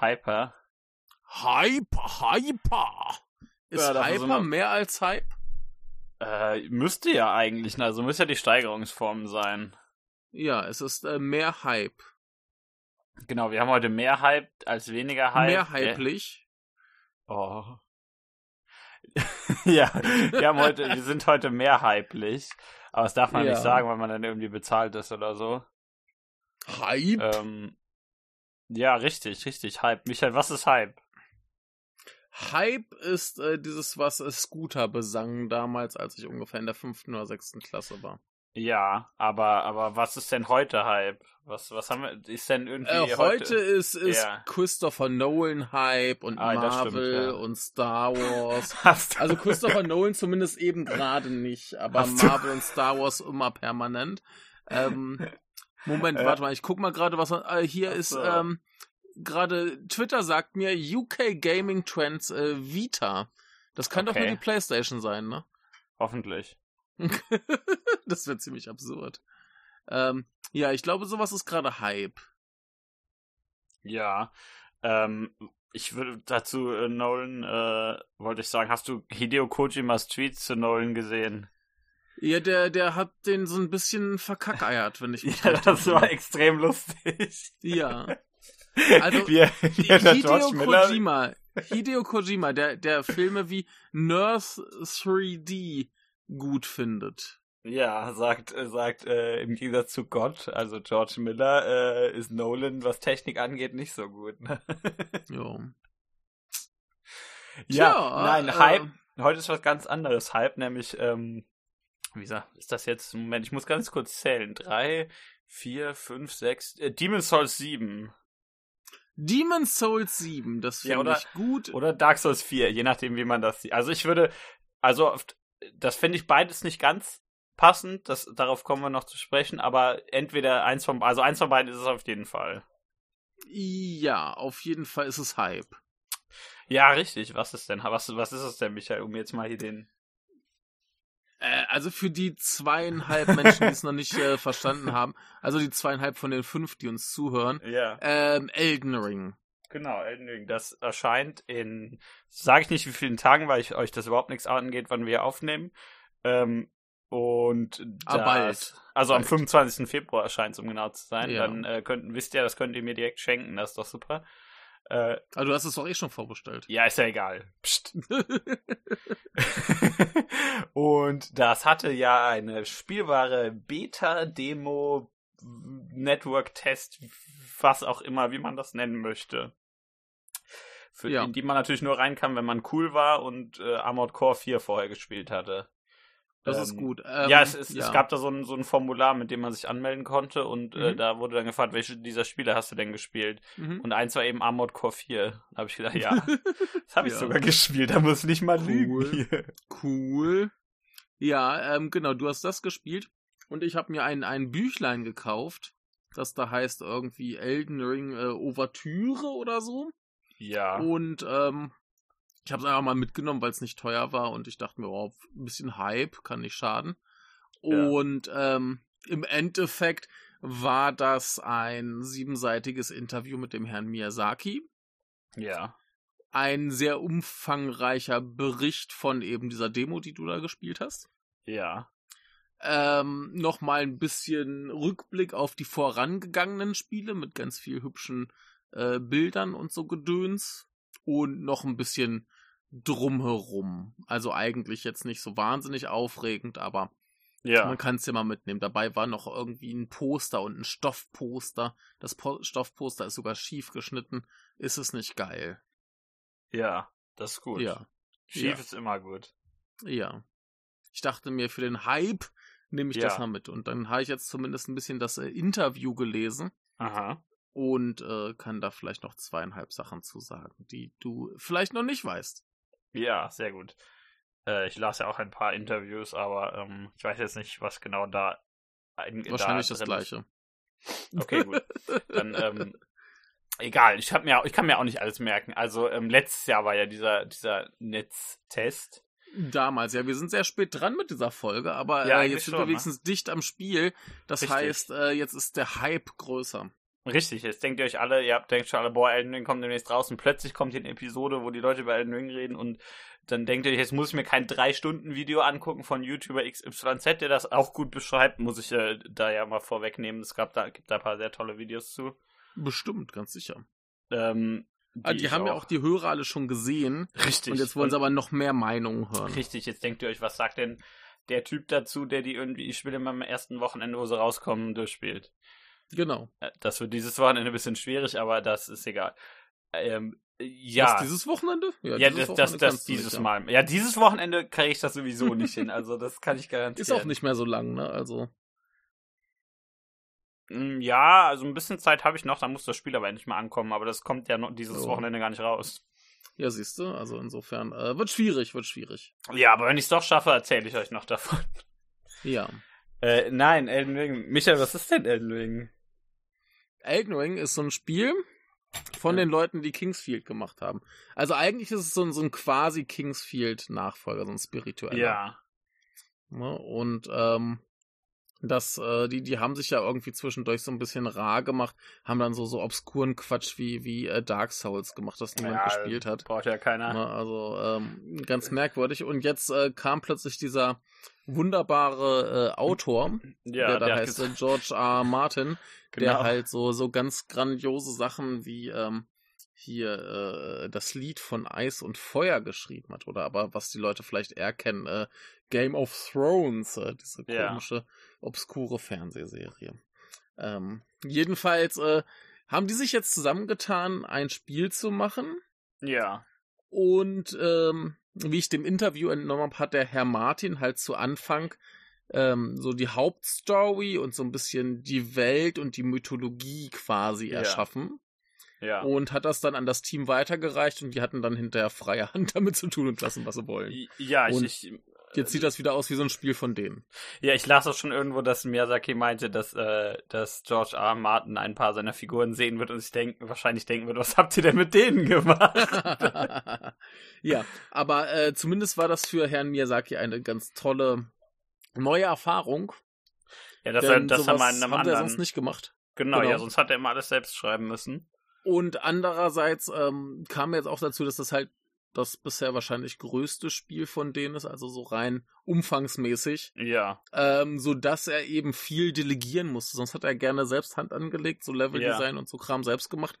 Hyper, Hyper. Hyper, Hyper. Ist Ja, Hyper sind wir- mehr als Hype? Äh, müsste ja eigentlich, also müsste ja die Steigerungsform sein. Ja, es ist äh, mehr Hype. Genau, wir haben heute mehr Hype als weniger Hype. mehr Der- hyplich. Oh. ja, wir haben heute, wir sind heute mehr hyplich. Aber das darf man Ja. nicht sagen, weil man dann irgendwie bezahlt ist oder so. Hype? Ähm, ja, richtig, richtig. Hype. Michael, was ist Hype? Hype ist äh, dieses, was äh, Scooter besang damals, als ich ungefähr in der fünften oder sechsten Klasse war. Ja, aber, aber was ist denn heute Hype? Was, was haben wir, ist denn irgendwie Äh, heute ist, ist Ja. Christopher Nolan Hype und Ah, das stimmt, Marvel ja. und Star Wars. Also Christopher Nolan zumindest eben gerade nicht, aber Marvel und Star Wars immer permanent. Ähm, Moment, Ja. warte mal, ich guck mal gerade, was äh, hier Ach ist. Ähm, gerade Twitter sagt mir UK Gaming Trends äh, Vita. Das kann doch Okay. nur die PlayStation sein, ne? Hoffentlich. das wird ziemlich absurd. Ähm, ja, ich glaube, sowas ist gerade Hype. Ja. Ähm, ich würde dazu äh, Nolan, äh, wollte ich sagen, hast du Hideo Kojimas Tweets zu Nolan gesehen? Ja, der, der hat den so ein bisschen verkackeiert, wenn ich mich Ja, das war extrem lustig. Ja. Also, wie, wie der Hideo. Kojima, Hideo Kojima, der, der Filme wie Nurse 3D gut findet. Ja, sagt, sagt äh, im Gegensatz zu Gott, also George Miller, äh, ist Nolan, was Technik angeht, nicht so gut. Ne? Jo. ja, Tja, nein, äh, Hype. Heute ist was ganz anderes. Hype, nämlich, ähm, wie gesagt, ist das jetzt? Moment, ich muss ganz kurz zählen. Drei, vier, fünf, sechs. Äh, Demon's Souls 7. Demon's Souls 7, das Ja, finde oder- ich gut. Oder Dark Souls 4, je nachdem, wie man das sieht. Also ich würde, also das finde ich beides nicht ganz passend, das, darauf kommen wir noch zu sprechen, aber entweder eins von, also eins von beiden ist es auf jeden Fall. Ja, auf jeden Fall ist es Hype. Ja, richtig. Was ist denn, was, was ist es denn, Michael, um jetzt mal hier den, Äh, also für die zweieinhalb Menschen, die es noch nicht äh, verstanden haben, also die zweieinhalb von den fünf, die uns zuhören, ja. ähm, Elden Ring. Genau, Elden Ring. Das erscheint in, sage ich nicht wie vielen Tagen, weil ich euch das überhaupt nichts angeht, wann wir aufnehmen. Ähm, und Ah, das, bald. Also am Bald. 25. Februar erscheint es, um genau zu sein. Ja. Dann äh, könnt, wisst ihr, das könnt ihr mir direkt schenken, das ist doch super. Äh, Also du hast es doch eh schon vorbestellt. ja, ist ja egal. Psst. und das hatte ja eine spielbare Beta-Demo, Network-Test, was auch immer, wie man das nennen möchte. Für, Ja. In die man natürlich nur reinkam, wenn man cool war und äh, Armored Core 4 vorher gespielt hatte. Das Ähm, ist gut. Ähm, ja, es, es, ja. es gab da so ein, so ein Formular, mit dem man sich anmelden konnte und äh, Mhm. da wurde dann gefragt, welche dieser Spiele hast du denn gespielt? Mhm. Und eins war eben Armored Core 4. Da habe ich gedacht, ja, das habe ich Ja. sogar gespielt, da muss ich nicht mal Cool. lügen. Hier. Cool. Ja, ähm, genau, du hast das gespielt und ich habe mir ein, ein Büchlein gekauft, das da heißt irgendwie Elden Ring äh, Ouvertüre oder so. Ja. Und ähm, ich habe es einfach mal mitgenommen, weil es nicht teuer war und ich dachte mir, oh, ein bisschen Hype kann nicht schaden. Ja. Und ähm, im Endeffekt war das ein siebenseitiges Interview mit dem Herrn Miyazaki. Ja. Ein sehr umfangreicher Bericht von eben dieser Demo, die du da gespielt hast. Ja. Ähm, Nochmal ein bisschen Rückblick auf die vorangegangenen Spiele mit ganz viel hübschen äh, Bildern und so Gedöns. Und noch ein bisschen drumherum. Also eigentlich jetzt nicht so wahnsinnig aufregend, aber Ja. man kann es ja mal mitnehmen. Dabei war noch irgendwie ein Poster und ein Stoffposter. Das po Stoffposter ist sogar schief geschnitten. Ist es nicht geil? Ja. Das ist gut. Ja. Schief Ja. ist immer gut. Ja. Ich dachte mir, für den Hype nehme ich Ja. das mal mit. Und dann habe ich jetzt zumindest ein bisschen das äh, Interview gelesen Aha. Und äh, kann da vielleicht noch zweieinhalb Sachen zu sagen, die du vielleicht noch nicht weißt. Ja, sehr gut. Äh, ich las ja auch ein paar Interviews, aber ähm, ich weiß jetzt nicht, was genau da. Ein, Wahrscheinlich da das gleiche. Okay, gut. Dann, ähm, egal, ich, hab mir, ich kann mir auch nicht alles merken. Also, ähm, letztes Jahr war ja dieser, dieser Netztest. Damals, ja, wir sind sehr spät dran mit dieser Folge, aber Ja, äh, jetzt sind schon, wir ne? wenigstens dicht am Spiel. Das Richtig. heißt, äh, jetzt ist der Hype größer. Richtig, jetzt denkt ihr euch alle, ihr habt denkt schon alle, boah, Elden Ring kommt demnächst raus und plötzlich kommt hier eine Episode, wo die Leute über Elden Ring reden und dann denkt ihr euch, jetzt muss ich mir kein 3-Stunden-Video angucken von YouTuber XYZ, der das auch gut beschreibt, muss ich äh, da ja mal vorwegnehmen. Es gab da, gibt da ein paar sehr tolle Videos zu. Bestimmt, ganz sicher. Ähm, Ah, die ich haben ja auch die Hörer alle schon gesehen. Richtig. Und jetzt wollen sie aber noch mehr Meinungen hören. Richtig, jetzt denkt ihr euch, was sagt denn der Typ dazu, der die irgendwie, ich spiele immer am ersten Wochenende, wo sie rauskommen, durchspielt. Genau. Äh, Das wird dieses Wochenende ein bisschen schwierig, aber das ist egal. Ähm, ja. Was, dieses Wochenende? Ja, dieses das, das, Wochenende das du dieses nicht, ja. Mal. Ja, dieses Wochenende kriege ich das sowieso nicht hin. Also das kann ich garantieren. Ist auch nicht mehr so lang, ne? Also. Mm, Ja, also ein bisschen Zeit habe ich noch, dann muss das Spiel aber endlich mal ankommen. Aber das kommt ja noch dieses Oh. Wochenende gar nicht raus. Ja, siehst du, also insofern, äh, wird schwierig, wird schwierig. Ja, aber wenn ich es doch schaffe, erzähle ich euch noch davon. Ja. Äh, nein, Elden Ring. Michael, was ist denn Elden Ring? Elden Ring ist so ein Spiel von Ja. den Leuten, die Kingsfield gemacht haben. Also eigentlich ist es so ein, so ein quasi Kingsfield-Nachfolger, so ein spiritueller. Ja. Ne? Und ähm, das, äh, die, die haben sich ja irgendwie zwischendurch so ein bisschen rar gemacht, haben dann so, so obskuren Quatsch wie, wie äh, Dark Souls gemacht, das niemand ja, gespielt hat. Braucht ja keiner. Ne, also ähm, ganz merkwürdig. Und jetzt äh, kam plötzlich dieser wunderbare äh, Autor, Ja, der da hat heißt äh, gesagt- George R. Martin, der Genau. halt so, so ganz grandiose Sachen wie ähm, hier äh, das Lied von Eis und Feuer geschrieben hat. Oder aber was die Leute vielleicht eher kennen, äh, Game of Thrones, äh, diese Ja. Obskure Fernsehserie. Ähm, jedenfalls äh, haben die sich jetzt zusammengetan, ein Spiel zu machen. Ja. Und ähm, wie ich dem Interview entnommen habe, hat der Herr Martin halt zu Anfang ähm, so die Hauptstory und so ein bisschen die Welt und die Mythologie quasi Ja. erschaffen. Ja. Und hat das dann an das Team weitergereicht und die hatten dann hinterher freie Hand damit zu tun und lassen, was sie wollen. Ja, ich, Und ich, Jetzt sieht das wieder aus wie so ein Spiel von denen. ja, ich las auch schon irgendwo, dass Miyazaki meinte, dass, äh, dass George R. R. Martin ein paar seiner Figuren sehen wird und sich denken, wahrscheinlich denken wird, was habt ihr denn mit denen gemacht? ja, aber äh, zumindest war das für Herrn Miyazaki eine ganz tolle neue Erfahrung. ja, das, denn das haben wir in einem wir anderen. sonst nicht gemacht. Genau, genau. ja, sonst hat er immer alles selbst schreiben müssen. Und andererseits ähm, kam jetzt auch dazu, dass das halt das bisher wahrscheinlich größte Spiel von denen ist, also so rein umfangsmäßig, Ja, ähm, so dass er eben viel delegieren musste. Sonst hat er gerne selbst Hand angelegt, so Leveldesign und so Kram selbst gemacht.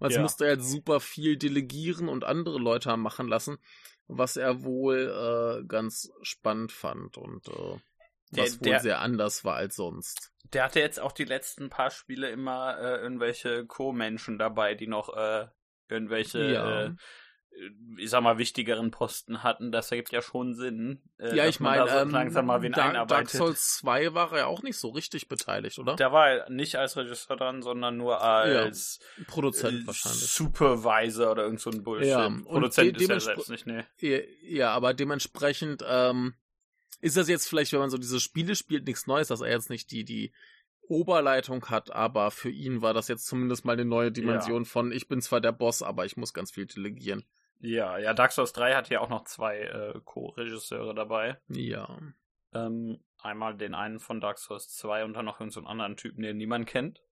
Jetzt Ja. musste er halt super viel delegieren und andere Leute haben machen lassen, was er wohl äh, ganz spannend fand und äh, Der- was wohl der- sehr anders war als sonst. der hatte jetzt auch die letzten paar Spiele immer äh, irgendwelche Co-Menschen dabei, die noch äh, irgendwelche, Ja. äh, ich sag mal, wichtigeren Posten hatten. Das ergibt ja schon Sinn. Äh, ja, ich meine, da so ähm, langsam mal wen Dark. Souls 2 war er ja auch nicht so richtig beteiligt, oder? Da war er nicht als Regisseur dran, sondern nur als Produzent äh, wahrscheinlich. Supervisor oder irgend so ein Bullshit. Ja, Produzent de- ist er selbst nicht, ne. Ja, ja, aber dementsprechend ähm, ist das jetzt vielleicht, wenn man so diese Spiele spielt, nichts Neues, dass er jetzt nicht die, die Oberleitung hat, aber für ihn war das jetzt zumindest mal eine neue Dimension von, ich bin zwar der Boss, aber ich muss ganz viel delegieren. Ja, ja, Dark Souls 3 hat ja auch noch zwei äh, Co-Regisseure dabei. Ja. Ähm, einmal den einen von Dark Souls 2 und dann noch irgendeinen so anderen Typen, den niemand kennt.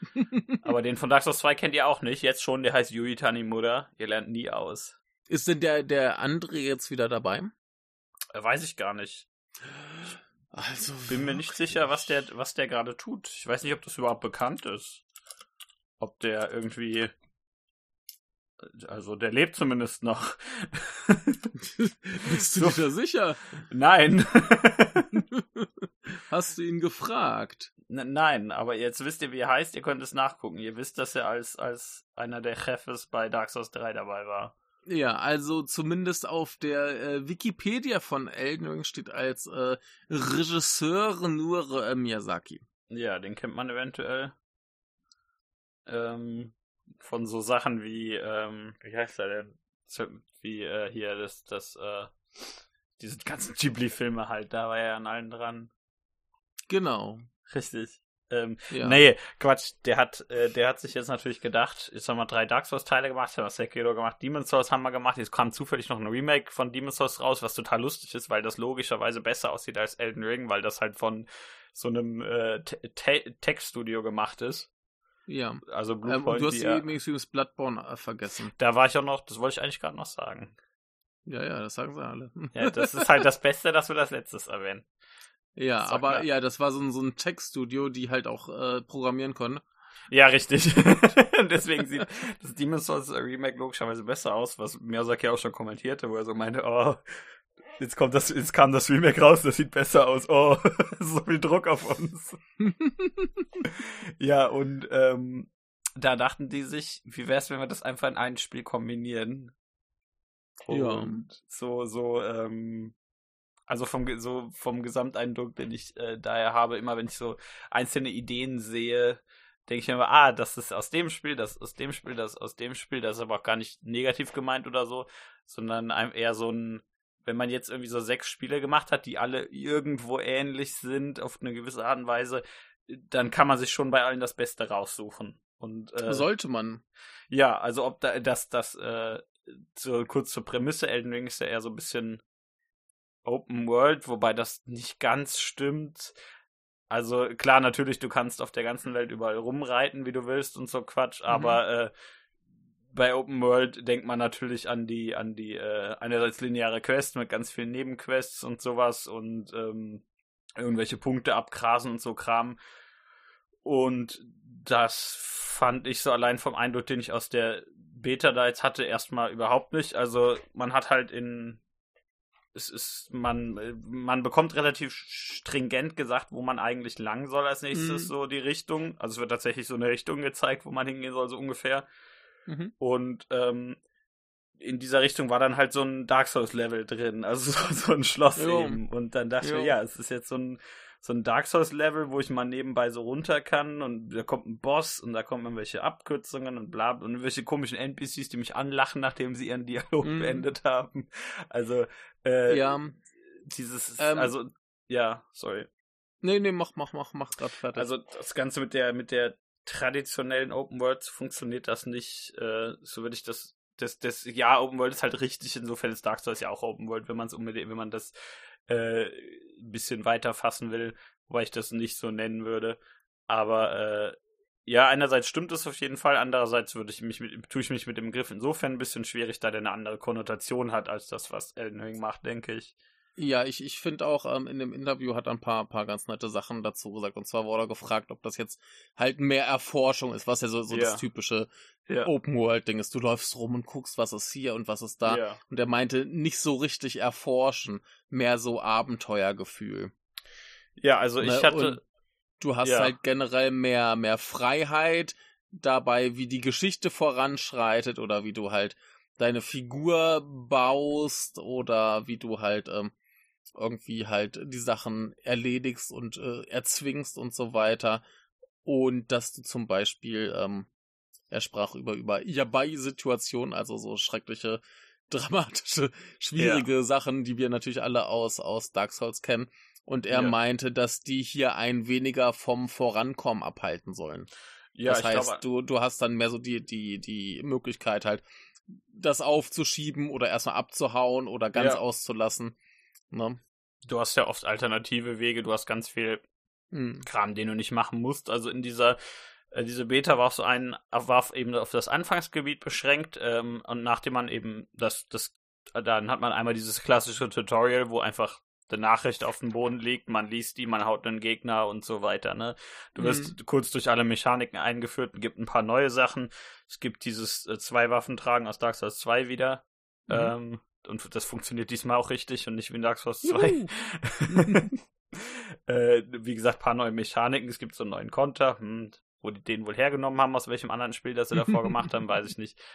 Aber den von Dark Souls 2 kennt ihr auch nicht. Jetzt schon, der heißt Yui Tanimura. Ihr lernt nie aus. ist denn der, der André jetzt wieder dabei? Äh, weiß ich gar nicht. Also. Bin mir nicht sicher, was der, was der gerade tut. Ich weiß nicht, ob das überhaupt bekannt ist. Ob der irgendwie. Also, der lebt zumindest noch. Bist du So. dir sicher? Nein. Hast du ihn gefragt? N- Nein, aber jetzt wisst ihr, wie er heißt. Ihr könnt es nachgucken. Ihr wisst, dass er als, als einer der Chefs bei Dark Souls 3 dabei war. Ja, also zumindest auf der äh, Wikipedia von Elden Ring steht als äh, Regisseur nur äh, Miyazaki. Ja, den kennt man eventuell. Ähm, von so Sachen wie, ähm, wie heißt er denn? Wie äh, hier das, das, äh, diese ganzen Ghibli-Filme halt, da war er an allen dran. Genau. Richtig. Ähm, ja. Nee, Quatsch, der hat, äh, der hat sich jetzt natürlich gedacht, jetzt haben wir drei Dark Souls-Teile gemacht, haben wir Sekiro gemacht, Demon's Souls haben wir gemacht, jetzt kam zufällig noch ein Remake von Demon's Souls raus, was total lustig ist, weil das logischerweise besser aussieht als Elden Ring, weil das halt von so einem äh, Tech-Studio gemacht ist. Ja. Also Bluepoint, ähm, und du hast ja, übrigens Bloodborne äh, vergessen. Da war ich auch noch, das wollte ich eigentlich gerade noch sagen. Ja, ja, das sagen sie alle. ja, das ist halt das Beste, dass wir das letztes erwähnen. Ja, aber klar. ja, das war so ein, so ein Tech-Studio, die halt auch äh, programmieren konnten. Ja, richtig. Deswegen sieht das Demon's Souls Remake logischerweise besser aus, was Miyazaki auch schon kommentierte, wo er so meinte, oh, jetzt kommt das, jetzt kam das Remake raus, das sieht besser aus. Oh, so viel Druck auf uns. ja, und ähm, da dachten die sich, wie wär's, wenn wir das einfach in ein Spiel kombinieren? Und ja. so, so, ähm, also vom, so vom Gesamteindruck, den ich äh, daher habe, immer wenn ich so einzelne Ideen sehe, denke ich mir immer, ah, das ist aus dem Spiel, das ist aus dem Spiel, das ist aus dem Spiel, das ist aber auch gar nicht negativ gemeint oder so, sondern eher so ein, wenn man jetzt irgendwie so sechs Spiele gemacht hat, die alle irgendwo ähnlich sind, auf eine gewisse Art und Weise, dann kann man sich schon bei allen das Beste raussuchen. Und, äh, Sollte man. Ja, also ob da, das, das, äh, so kurz zur Prämisse, Elden Ring ist ja eher so ein bisschen Open World, wobei das nicht ganz stimmt. Also klar, natürlich, du kannst auf der ganzen Welt überall rumreiten, wie du willst und so Quatsch, mhm. aber äh, bei Open World denkt man natürlich an die, an die, äh, einerseits lineare Quests mit ganz vielen Nebenquests und sowas und ähm, irgendwelche Punkte abgrasen und so Kram. Und das fand ich so allein vom Eindruck, den ich aus der Beta da jetzt hatte, erstmal überhaupt nicht. Also man hat halt in es ist, man, man bekommt relativ stringent gesagt, wo man eigentlich lang soll als nächstes, mhm. so die Richtung. Also es wird tatsächlich so eine Richtung gezeigt, wo man hingehen soll, so ungefähr. Mhm. Und ähm, in dieser Richtung war dann halt so ein Dark Souls-Level drin, also so, so ein Schloss jo. eben. Und dann dachte jo. ich mir, ja, es ist jetzt so ein so ein Dark Souls Level, wo ich mal nebenbei so runter kann und da kommt ein Boss und da kommen irgendwelche Abkürzungen und bla und irgendwelche komischen NPCs, die mich anlachen, nachdem sie ihren Dialog mm. beendet haben. Also äh, ja. dieses ähm, also ja, sorry. Nee, nee, mach mach mach mach grad fertig. Also das ganze mit der mit der traditionellen Open World funktioniert das nicht, äh, so würde ich das das, das, ja, Open World ist halt richtig, insofern ist Dark Souls ja auch Open World, wenn man es unbedingt, wenn man das äh, ein bisschen weiter fassen will, wobei ich das nicht so nennen würde. Aber äh, ja, einerseits stimmt es auf jeden Fall, andererseits würde ich mich mit, tue ich mich mit dem Begriff insofern ein bisschen schwierig, da der eine andere Konnotation hat als das, was Elden Ring macht, denke ich. Ja, ich, ich finde auch, ähm, in dem Interview hat er ein paar, paar ganz nette Sachen dazu gesagt. Und zwar wurde er gefragt, ob das jetzt halt mehr Erforschung ist, was ja so, so ja. das typische ja. Open-World-Ding ist. Du läufst rum und guckst, was ist hier und was ist da. Ja. Und er meinte, nicht so richtig erforschen, mehr so Abenteuergefühl. Ja, also ich ne? hatte. Und du hast halt generell mehr, mehr Freiheit dabei, wie die Geschichte voranschreitet oder wie du halt deine Figur baust oder wie du halt ähm, irgendwie halt die Sachen erledigst und äh, erzwingst und so weiter. Und dass du zum Beispiel, ähm, er sprach über, über Yabai-Situationen, also so schreckliche, dramatische, schwierige ja. Sachen, die wir natürlich alle aus, aus Dark Souls kennen. Und er ja. meinte, dass die hier ein weniger vom Vorankommen abhalten sollen. Ja, das heißt, glaube, du, du hast dann mehr so die, die, die Möglichkeit halt, das aufzuschieben oder erstmal abzuhauen oder ganz ja. auszulassen. Ne? Du hast ja oft alternative Wege, du hast ganz viel hm. Kram, den du nicht machen musst. Also in dieser äh, diese Beta war auf so ein, war eben auf das Anfangsgebiet beschränkt ähm, und nachdem man eben das, das, dann hat man einmal dieses klassische Tutorial, wo einfach die Nachricht auf dem Boden liegt, man liest die, man haut einen Gegner und so weiter, ne? Du wirst mhm. kurz durch alle Mechaniken eingeführt und gibt ein paar neue Sachen. Es gibt dieses äh, zwei Waffen tragen aus Dark Souls 2 wieder. Mhm. Ähm, und das funktioniert diesmal auch richtig und nicht wie in Dark Souls 2. äh, wie gesagt, paar neue Mechaniken. Es gibt so einen neuen Konter. Hm, wo die den wohl hergenommen haben, aus welchem anderen Spiel, das sie davor gemacht haben, weiß ich nicht.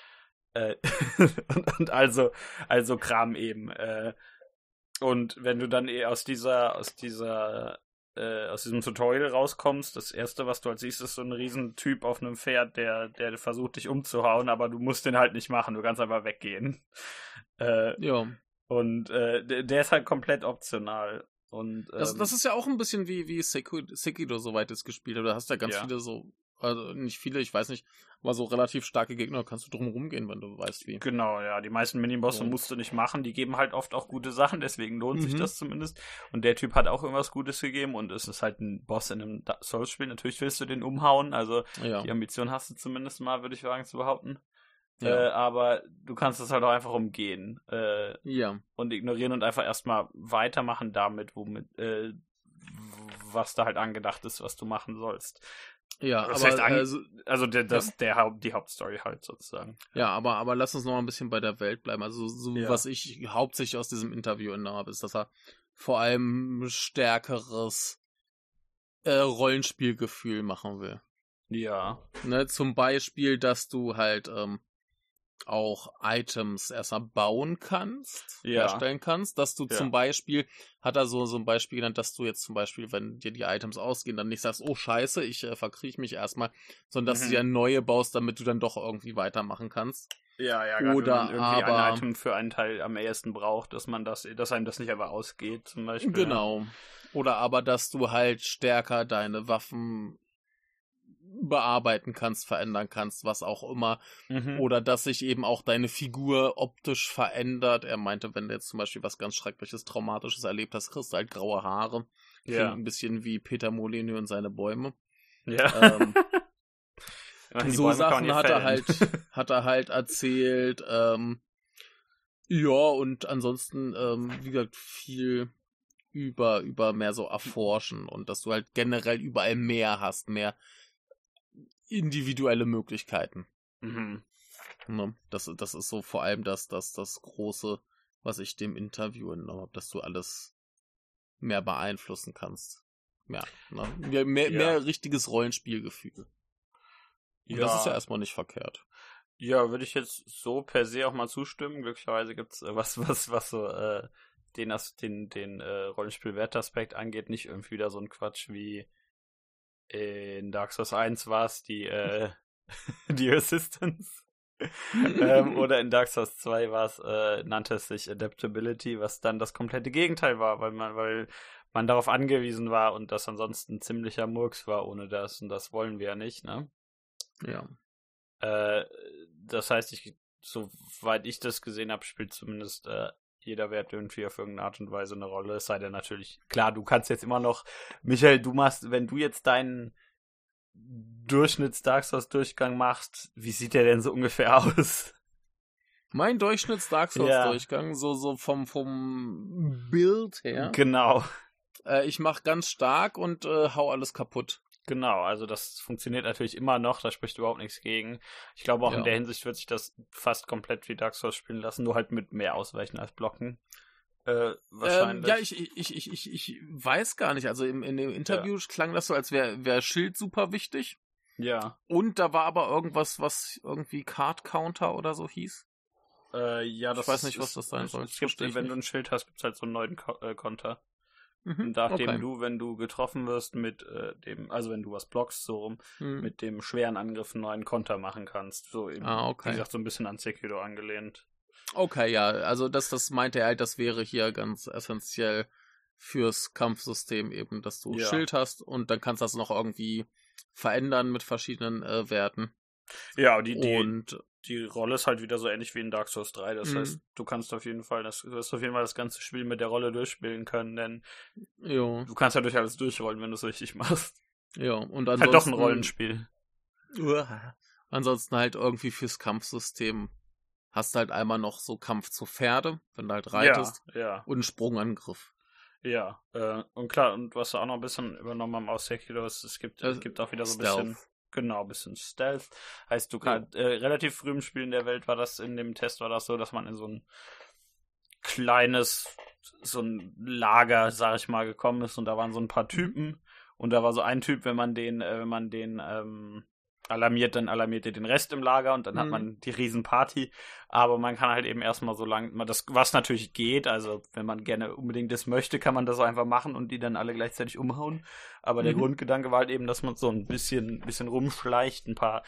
Äh, und, und, also, also Kram eben. Äh, und wenn du dann eh aus dieser, aus dieser, äh, aus diesem Tutorial rauskommst, das erste, was du halt siehst, ist so ein Riesentyp auf einem Pferd, der, der versucht, dich umzuhauen, aber du musst den halt nicht machen, du kannst einfach weggehen. Äh, ja. Und äh, der, ist halt komplett optional. Und, ähm, das, das ist ja auch ein bisschen wie, wie Sekiro, Sekiro soweit es gespielt hat. Da hast du ja ganz Ja. viele so, also nicht viele, ich weiß nicht, aber so relativ starke Gegner kannst du drum rumgehen, wenn du weißt wie. Genau, ja. Die meisten Minibosse musst du nicht machen. Die geben halt oft auch gute Sachen, deswegen lohnt sich Mhm. das zumindest. Und der Typ hat auch irgendwas Gutes gegeben und es ist halt ein Boss in einem Souls-Spiel. Natürlich willst du den umhauen, also Ja. die Ambition hast du zumindest mal, würde ich sagen, zu behaupten. Ja. Äh, aber du kannst es halt auch einfach umgehen äh, ja. und ignorieren und einfach erstmal weitermachen damit, womit, äh, was da halt angedacht ist, was du machen sollst. Ja, Das aber heißt, an- also, Also der, das, der Haupt, die Hauptstory halt sozusagen. ja, aber aber lass uns noch mal ein bisschen bei der Welt bleiben. Also so Ja. was ich hauptsächlich aus diesem Interview entnommen habe, ist, dass er vor allem stärkeres äh, Rollenspielgefühl machen will. Ja. Ne, zum Beispiel, dass du halt ähm, auch Items erstmal bauen kannst, Ja. herstellen kannst, dass du Ja. zum Beispiel, hat er so, so ein Beispiel genannt, dass du jetzt zum Beispiel, wenn dir die Items ausgehen, dann nicht sagst, oh scheiße, ich äh, verkriech mich erstmal, sondern dass Mhm. du dir neue baust, damit du dann doch irgendwie weitermachen kannst. Ja, ja, gerade Oder wenn man irgendwie aber- ein Item für einen Teil am ehesten braucht, dass man das, dass einem das nicht einfach ausgeht, zum Beispiel. Genau. Oder aber, dass du halt stärker deine Waffen bearbeiten kannst, verändern kannst, was auch immer. Mhm. Oder dass sich eben auch deine Figur optisch verändert. Er meinte, wenn du jetzt zum Beispiel was ganz Schreckliches, Traumatisches erlebt hast, kriegst du halt graue Haare. Klingt ja. ein bisschen wie Peter Molyneux und seine Bäume. ja. Ähm, so Sachen hat er halt, hat er halt erzählt. Ähm, ja, und ansonsten, ähm, wie gesagt, viel über, über mehr so erforschen und dass du halt generell überall mehr hast, mehr individuelle Möglichkeiten. mhm. Ne? Das, das ist so vor allem das, das, das Große, was ich dem Interview entnommen habe, dass du alles mehr beeinflussen kannst. Ja, ne? mehr, mehr, Ja. mehr richtiges Rollenspielgefühl. Und das ist ja erstmal nicht verkehrt. Ja, würde ich jetzt so per se auch mal zustimmen. Glücklicherweise gibt's äh, was, was, was so äh, den, den, den äh, Rollenspiel-Wertaspekt angeht, nicht irgendwie wieder so ein Quatsch wie in Dark Souls 1 war es die, äh, die Assistance. ähm, oder in Dark Souls 2 war es, äh, nannte es sich Adaptability, was dann das komplette Gegenteil war, weil man, weil man darauf angewiesen war und das ansonsten ziemlicher Murks war ohne das und das wollen wir ja nicht, ne? ja. Äh, das heißt, ich, soweit ich das gesehen habe, spielt zumindest äh, jeder Wert irgendwie auf irgendeine Art und Weise eine Rolle. Es sei denn natürlich, klar, du kannst jetzt immer noch, Michael, du machst, wenn du jetzt deinen Durchschnitts-Dark Souls-Durchgang machst, wie sieht der denn so ungefähr aus? Mein Durchschnitts Dark Souls Ja. Durchgang, so, so vom, vom Bild her. Genau. Äh, ich mach ganz stark und äh, hau alles kaputt. Genau, also das funktioniert natürlich immer noch, da spricht überhaupt nichts gegen. Ich glaube auch Ja. in der Hinsicht wird sich das fast komplett wie Dark Souls spielen lassen, nur halt mit mehr Ausweichen als Blocken. Äh, Ähm, wahrscheinlich. ja, ich, ich, ich, ich, ich weiß gar nicht. Also im, in dem Interview klang das so, als wäre wär Schild super wichtig. ja. Und da war aber irgendwas, was irgendwie Card Counter oder so hieß. Äh, ja, das Ich weiß nicht, was das sein es- soll. Es gibt, wenn nicht. du ein Schild hast, gibt's halt so einen neuen äh, Konter. Mhm, Und nachdem okay. du, wenn du getroffen wirst mit äh, dem, also wenn du was blockst, so rum, Hm. mit dem schweren Angriff einen neuen Konter machen kannst. So eben, Ah, okay. wie gesagt, so ein bisschen an Sekiro angelehnt. Okay, ja, also das, das meinte er halt, das wäre hier ganz essentiell fürs Kampfsystem eben, dass du Ja. Schild hast und dann kannst du das noch irgendwie verändern mit verschiedenen äh, Werten. Ja, die, die, Und die Rolle ist halt wieder so ähnlich wie in Dark Souls 3. Das Mhm. heißt, du kannst auf jeden Fall, das, du wirst auf jeden Fall das ganze Spiel mit der Rolle durchspielen können, denn ja, du kannst ja durch alles durchrollen, wenn du es richtig machst. ja, und Halt ansonsten doch ein Rollenspiel. Uah. Ansonsten halt irgendwie fürs Kampfsystem hast du halt einmal noch so Kampf zu Pferde, wenn du halt reitest, Ja, ja. und einen Sprungangriff. Ja, äh, und klar, und was wir auch noch ein bisschen übernommen haben aus Sekiro ist, es gibt, es Äh, gibt auch wieder so ein bisschen, genau, bisschen Stealth. Heißt, du kannst, äh, relativ früh im Spiel in der Welt war das, in dem Test war das so, dass man in so ein kleines, so ein Lager, sag ich mal, gekommen ist und da waren so ein paar Typen und da war so ein Typ, wenn man den, äh, wenn man den, ähm, alarmiert, dann alarmiert er den Rest im Lager und dann hat Mhm. man die Riesenparty. Aber man kann halt eben erstmal so lang, man das, was natürlich geht, also wenn man gerne unbedingt das möchte, kann man das einfach machen und die dann alle gleichzeitig umhauen. Aber der Mhm. Grundgedanke war halt eben, dass man so ein bisschen, bisschen rumschleicht, ein paar,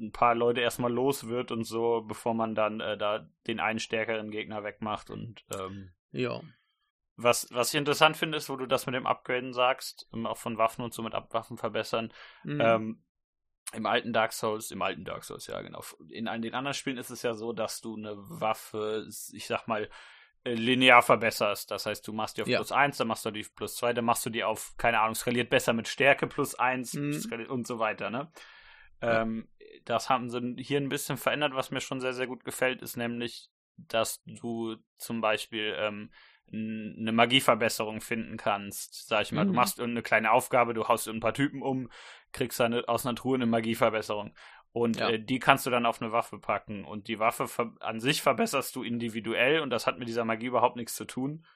ein paar Leute erstmal los wird und so, bevor man dann äh, da den einen stärkeren Gegner wegmacht und ähm, Ja. was, was ich interessant finde, ist, wo du das mit dem Upgraden sagst, auch von Waffen und so mit Ab Waffen verbessern. Mhm. Ähm, Im alten Dark Souls, im alten Dark Souls, ja, genau. In den anderen Spielen ist es ja so, dass du eine Waffe, ich sag mal, äh, linear verbesserst. Das heißt, du machst die auf ja. plus 1, dann machst du die auf plus 2, dann machst du die auf, keine Ahnung, skaliert besser mit Stärke plus 1 mhm. und so weiter, ne? Ja. Ähm, das haben sie hier ein bisschen verändert, was mir schon sehr, sehr gut gefällt, ist nämlich, dass du zum Beispiel ähm, eine Magieverbesserung finden kannst. Sag ich mal, mhm. du machst irgendeine kleine Aufgabe, du haust ein paar Typen um, kriegst eine, aus einer Truhe eine Magieverbesserung. Und ja. äh, die kannst du dann auf eine Waffe packen. Und die Waffe an sich verbesserst du individuell und das hat mit dieser Magie überhaupt nichts zu tun.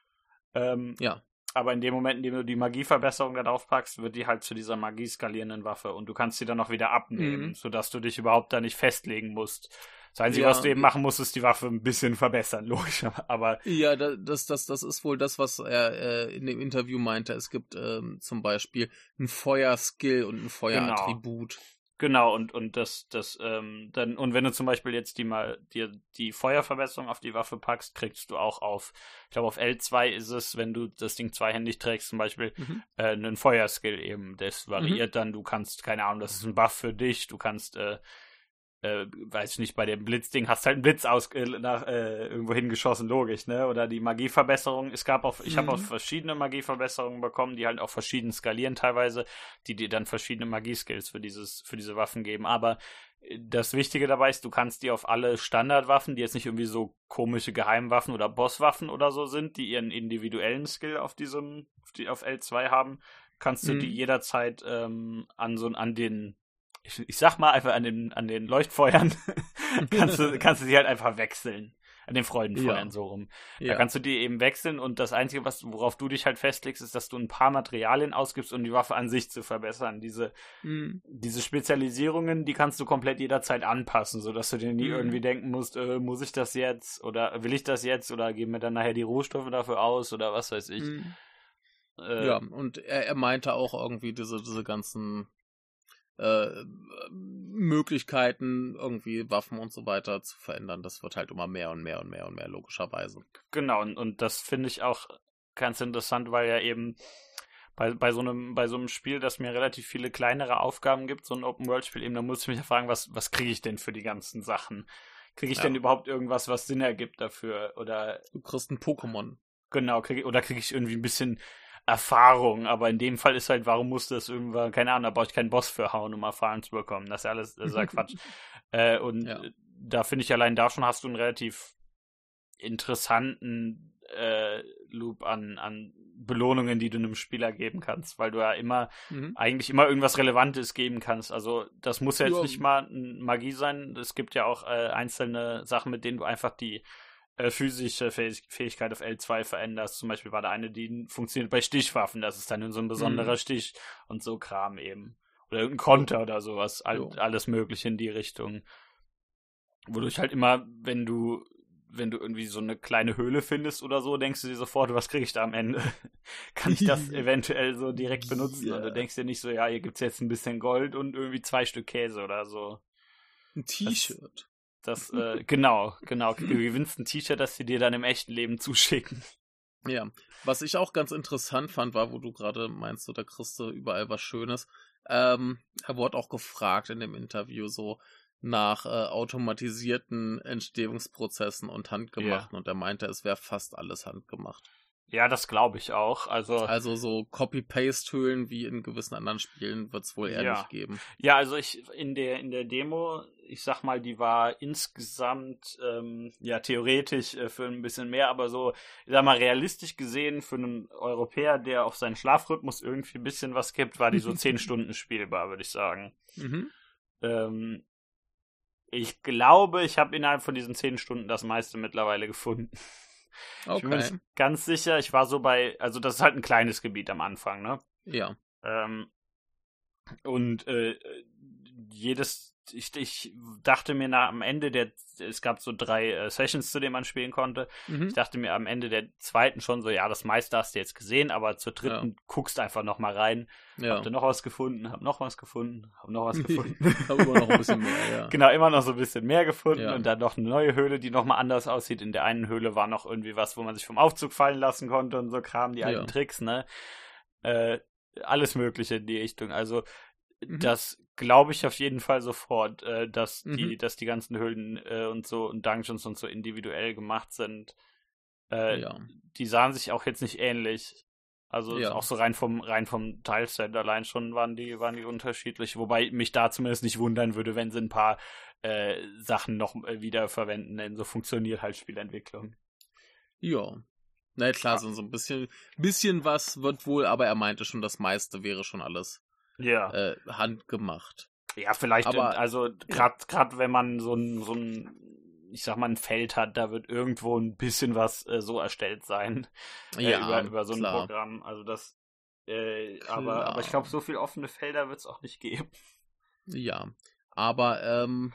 Ähm, ja. Aber in dem Moment, in dem du die Magieverbesserung da drauf packst, wird die halt zu dieser magieskalierenden Waffe und du kannst sie dann auch wieder abnehmen, mhm. sodass du dich überhaupt da nicht festlegen musst. Das Einzige, ja. was du eben machen musst, ist die Waffe ein bisschen verbessern, logisch. Aber ja, das, das, das ist wohl das, was er äh, in dem Interview meinte. Es gibt ähm, zum Beispiel ein Feuerskill und ein genau. Feuerattribut. Genau. Genau, und, und das, das, ähm, dann, und wenn du zum Beispiel jetzt die mal dir die Feuerverbesserung auf die Waffe packst, kriegst du auch auf, ich glaube auf L2 ist es, wenn du das Ding zweihändig trägst, zum Beispiel, mhm. äh, einen Feuerskill eben. Das variiert mhm. dann, du kannst, keine Ahnung, das ist ein Buff für dich, du kannst äh, äh, weiß ich nicht, bei dem Blitzding hast halt einen Blitz aus, äh, nach, äh, irgendwo hingeschossen, logisch, ne? Oder die Magieverbesserung. Es gab auch, ich habe auch mhm. verschiedene Magieverbesserungen bekommen, die halt auch verschieden skalieren teilweise, die dir dann verschiedene Magieskills für dieses, für diese Waffen geben. Aber äh, das Wichtige dabei ist, du kannst die auf alle Standardwaffen, die jetzt nicht irgendwie so komische Geheimwaffen oder Bosswaffen oder so sind, die ihren individuellen Skill auf diesem, auf, die, auf L2 haben, kannst du mhm. die jederzeit ähm, an so an den ich, ich sag mal einfach an den, an den Leuchtfeuern, kannst, du, kannst du sie halt einfach wechseln. An den Freudenfeuern ja. so rum. Ja. Da kannst du die eben wechseln und das Einzige, was, worauf du dich halt festlegst, ist, dass du ein paar Materialien ausgibst, um die Waffe an sich zu verbessern. Diese, mhm. diese Spezialisierungen, die kannst du komplett jederzeit anpassen, sodass du dir nie mhm. irgendwie denken musst, äh, muss ich das jetzt oder will ich das jetzt oder geben mir dann nachher die Rohstoffe dafür aus oder was weiß ich. Mhm. Äh, ja, und er, er meinte auch irgendwie diese, diese ganzen äh, Möglichkeiten, irgendwie Waffen und so weiter zu verändern. Das wird halt immer mehr und mehr und mehr und mehr, logischerweise. Genau, und, und das finde ich auch ganz interessant, weil ja eben bei, bei, so einem, bei so einem Spiel, das mir relativ viele kleinere Aufgaben gibt, so ein Open-World-Spiel eben, da muss ich mich ja fragen, was, was kriege ich denn für die ganzen Sachen? Kriege ich ja. denn überhaupt irgendwas, was Sinn ergibt dafür? Oder. Du kriegst ein Pokémon. Genau, krieg, oder kriege ich irgendwie ein bisschen Erfahrung, aber in dem Fall ist halt, warum musste es irgendwann, keine Ahnung, da brauche ich keinen Boss für hauen, um Erfahrung zu bekommen. Das ist ja alles, das ist ja Quatsch. äh, und ja. da finde ich allein da schon hast du einen relativ interessanten äh, Loop an, an Belohnungen, die du einem Spieler geben kannst, weil du ja immer, mhm. eigentlich immer irgendwas Relevantes geben kannst. Also das muss ja jetzt nicht mal Magie sein. Es gibt ja auch äh, einzelne Sachen, mit denen du einfach die äh, physische Fähigkeit auf L2 veränderst. Zum Beispiel war da eine, die funktioniert bei Stichwaffen. Das ist dann so ein besonderer mhm. Stich und so Kram eben. Oder irgendein Konter oder sowas. All, alles Mögliche in die Richtung. Wodurch halt immer, wenn du wenn du irgendwie so eine kleine Höhle findest oder so, denkst du dir sofort, was kriege ich da am Ende? Kann ich das eventuell so direkt benutzen? Yeah. Und du denkst dir nicht so, ja, hier gibt's jetzt ein bisschen Gold und irgendwie zwei Stück Käse oder so. Ein T-Shirt. Das, äh, genau, genau. Du gewinnst ein T-Shirt, das sie dir dann im echten Leben zuschicken. Ja, was ich auch ganz interessant fand, war, wo du gerade meinst, so, da kriegst du überall was Schönes. Ähm, er wurde auch gefragt in dem Interview so nach äh, automatisierten Entstehungsprozessen und handgemachten yeah. und er meinte, es wäre fast alles handgemacht. Ja, das glaube ich auch. Also, also so Copy-Paste-Hüllen wie in gewissen anderen Spielen wird es wohl eher ja. nicht geben. Ja, also ich in der in der Demo, ich sag mal, die war insgesamt ähm, ja theoretisch äh, für ein bisschen mehr, aber so, ich sag mal, realistisch gesehen für einen Europäer, der auf seinen Schlafrhythmus irgendwie ein bisschen was gibt, war die so zehn Stunden spielbar, würde ich sagen. Mhm. Ähm, ich glaube, ich habe innerhalb von diesen zehn Stunden das meiste mittlerweile gefunden. Okay. Ich bin mir nicht ganz sicher. Ich war so bei, also das ist halt ein kleines Gebiet am Anfang, ne? Ja. Ähm, und äh, jedes ich, ich dachte mir nach, am Ende der, es gab so drei äh, Sessions, zu denen man spielen konnte. Mhm. Ich dachte mir am Ende der zweiten schon so, ja, das meiste hast du jetzt gesehen, aber zur dritten Ja. guckst einfach noch mal rein. Ja. Hab da noch was gefunden, hab noch was gefunden, hab noch was gefunden. Hab immer noch ein bisschen mehr, ja. Genau, immer noch so ein bisschen mehr gefunden Ja. und dann noch eine neue Höhle, die nochmal anders aussieht. In der einen Höhle war noch irgendwie was, wo man sich vom Aufzug fallen lassen konnte und so Kram, die alten. Tricks, ne? Äh, alles Mögliche in die Richtung. Also, Mhm. das glaube ich auf jeden Fall sofort, äh, dass die, Mhm. dass die ganzen Höhlen äh, und so und Dungeons und so individuell gemacht sind. Äh, ja. Die sahen sich auch jetzt nicht ähnlich. Also Ja. auch so rein vom rein vom Teilset allein schon waren die waren die unterschiedlich, wobei mich da zumindest nicht wundern würde, wenn sie ein paar äh, Sachen noch äh, wieder verwenden, denn so funktioniert halt Spielentwicklung. Ja. Na klar, so so ein bisschen, bisschen was wird wohl, aber er meinte schon, das meiste wäre schon alles Ja. äh, handgemacht. ja, vielleicht aber- in, also gerade gerade wenn man so ein so ein ich sag mal ein Feld hat, da wird irgendwo ein bisschen was äh, so erstellt sein äh, Ja, über über so ein klar. Programm, also das äh, aber aber ich glaube, so viel offene Felder wird es auch nicht geben. Ja, aber ähm,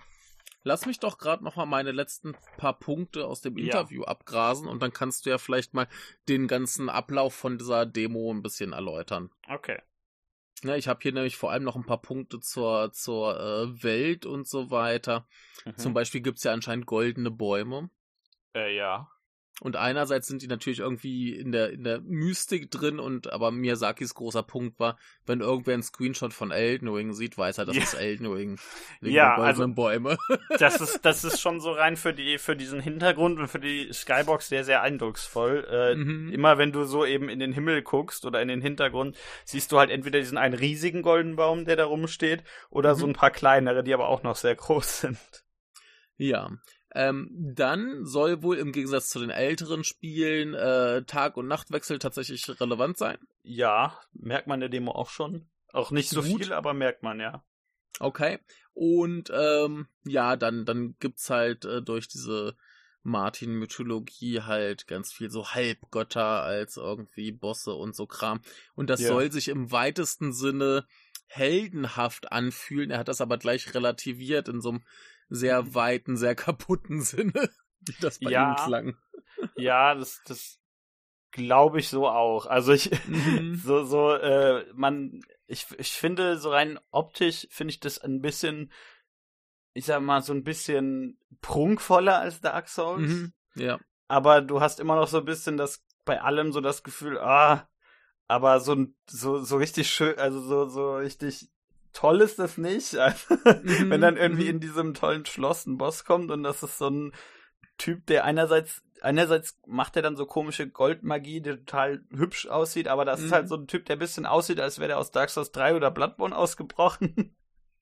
lass mich doch gerade noch mal meine letzten paar Punkte aus dem Ja. Interview abgrasen und dann kannst du ja vielleicht mal den ganzen Ablauf von dieser Demo ein bisschen erläutern. Okay. Ja, ich habe hier nämlich vor allem noch ein paar Punkte zur, zur äh, Welt und so weiter. Mhm. Zum Beispiel gibt's ja anscheinend goldene Bäume. äh, ja. Und einerseits sind die natürlich irgendwie in der, in der Mystik drin und aber Miyazakis großer Punkt war, wenn irgendwer einen Screenshot von Elden Ring sieht, weiß er, das Ja. ist Elden Ring. Ja, also- Bäume. das ist, das ist schon so rein für die, für diesen Hintergrund und für die Skybox sehr, sehr eindrucksvoll. Äh, Mhm. Immer wenn du so eben in den Himmel guckst oder in den Hintergrund, siehst du halt entweder diesen einen riesigen goldenen Baum, der da rumsteht, oder so Mhm. ein paar kleinere, die aber auch noch sehr groß sind. Ja. Ähm, dann soll wohl im Gegensatz zu den älteren Spielen äh, Tag- und Nachtwechsel tatsächlich relevant sein. Ja, merkt man in der Demo auch schon. Auch nicht so Gut. viel, aber merkt man, ja. Okay. Und ähm, ja, dann, dann gibt's halt äh, durch diese Martin-Mythologie halt ganz viel so Halbgötter als irgendwie Bosse und so Kram. Und das Ja. soll sich im weitesten Sinne heldenhaft anfühlen. Er hat das aber gleich relativiert in so einem sehr weiten, sehr kaputten Sinne, wie das bei Ja. ihm klang. Ja, das, das glaube ich so auch. Also ich, Mhm. so, so, äh, man, ich, ich finde, so rein optisch finde ich das ein bisschen, ich sag mal, so ein bisschen prunkvoller als Dark Souls. Mhm. Ja. Aber du hast immer noch so ein bisschen das, bei allem so das Gefühl, ah, aber so, so, so richtig schön, also so, so richtig toll ist das nicht. Also, Mhm, Wenn dann irgendwie mhm. in diesem tollen Schloss ein Boss kommt und das ist so ein Typ, der einerseits, einerseits macht er dann so komische Goldmagie, die total hübsch aussieht, aber das ist Mhm. halt so ein Typ, der ein bisschen aussieht, als wäre der aus Dark Souls 3 oder Bloodborne ausgebrochen.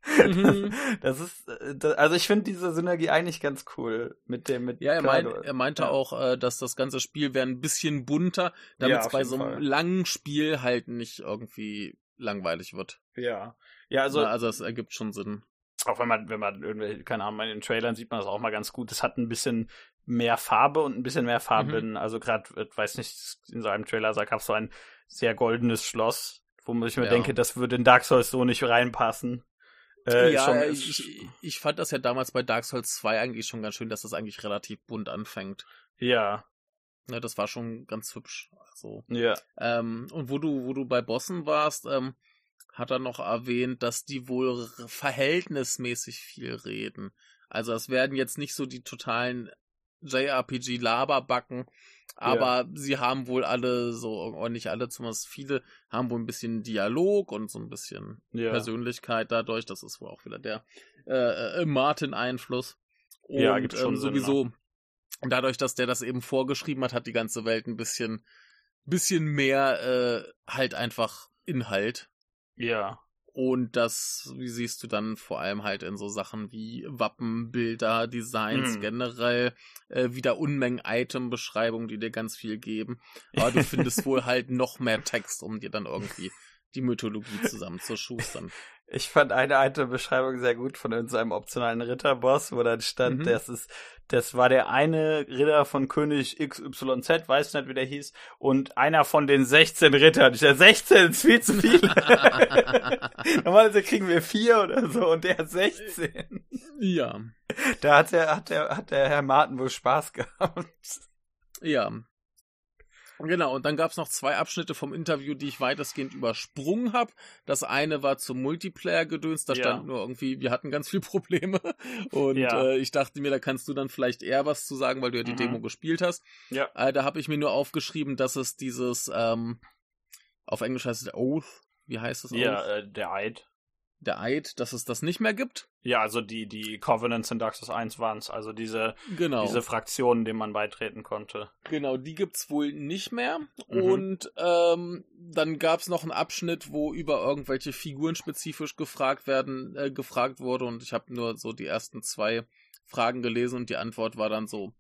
Mhm. Das ist, äh, das, also ich finde diese Synergie eigentlich ganz cool mit dem, mit Ja, er, Kado. er meinte Ja. auch, äh, dass das ganze Spiel wäre ein bisschen bunter, damit Ja, es bei so einem Fall. langen Spiel halt nicht irgendwie langweilig wird. Ja. Ja, also, Also, also es ergibt schon Sinn. auch wenn man, wenn man irgendwelche, keine Ahnung, in den Trailern sieht man das auch mal ganz gut. Es hat ein bisschen mehr Farbe und ein bisschen mehr Farben. Mhm. Also gerade, weiß nicht, in so einem Trailer gab es so ein sehr goldenes Schloss, wo ich mir Ja. denke, das würde in Dark Souls so nicht reinpassen. Äh, ja, schon- ich, ich, ich fand das ja damals bei Dark Souls 2 eigentlich schon ganz schön, dass das eigentlich relativ bunt anfängt. ja, Ja, das war schon ganz hübsch. Also, ja, ähm, und wo du, wo du bei Bossen warst, ähm, hat er noch erwähnt, dass die wohl verhältnismäßig viel reden. Also es werden jetzt nicht so die totalen JRPG-Laberbacken, aber sie haben wohl alle, so, oder nicht alle, zumindest viele, haben wohl ein bisschen Dialog und so ein bisschen ja. Persönlichkeit dadurch. Das ist wohl auch wieder der äh, äh, Martin-Einfluss. Und Ja, gibt schon ähm, Sinn, ne? sowieso, dadurch, dass der das eben vorgeschrieben hat, hat die ganze Welt ein bisschen, bisschen mehr äh, halt einfach Inhalt. Ja, Und das, wie siehst du dann vor allem halt in so Sachen wie Wappen, Bilder, Designs Hm. generell, äh, wieder Unmengen Item-Beschreibungen, die dir ganz viel geben. Aber du findest wohl halt noch mehr Text, um dir dann irgendwie die Mythologie zusammenzuschustern. Ich fand eine alte Beschreibung sehr gut von irgendeinem optionalen Ritterboss, wo dann stand, mhm. das ist, das war der eine Ritter von König XYZ, weiß nicht, wie der hieß, und einer von den 16 Rittern. Ich dachte, 16 ist viel zu viel. Normalerweise kriegen wir vier oder so und der hat 16. Ja. Da hat der, hat der, hat der Herr Martin wohl Spaß gehabt. Ja, Genau, und dann gab es noch zwei Abschnitte vom Interview, die ich weitestgehend übersprungen habe. Das eine war zum Multiplayer-Gedöns, da ja. stand nur irgendwie, wir hatten ganz viele Probleme. Und ja. äh, ich dachte mir, da kannst du dann vielleicht eher was zu sagen, weil du ja die mhm. Demo gespielt hast. Ja. Äh, da habe ich mir nur aufgeschrieben, dass es dieses, ähm, auf Englisch heißt es Oath, wie heißt das? Ja, äh, der Eid der Eid, dass es das nicht mehr gibt. Ja, also die, die Covenants in Dark Souls 1 waren es, also diese, genau. diese Fraktionen, denen man beitreten konnte. Genau, die gibt's wohl nicht mehr. Mhm. Und ähm, dann gab's noch einen Abschnitt, wo über irgendwelche Figuren spezifisch gefragt werden, äh, gefragt wurde und ich habe nur so die ersten zwei Fragen gelesen und die Antwort war dann so,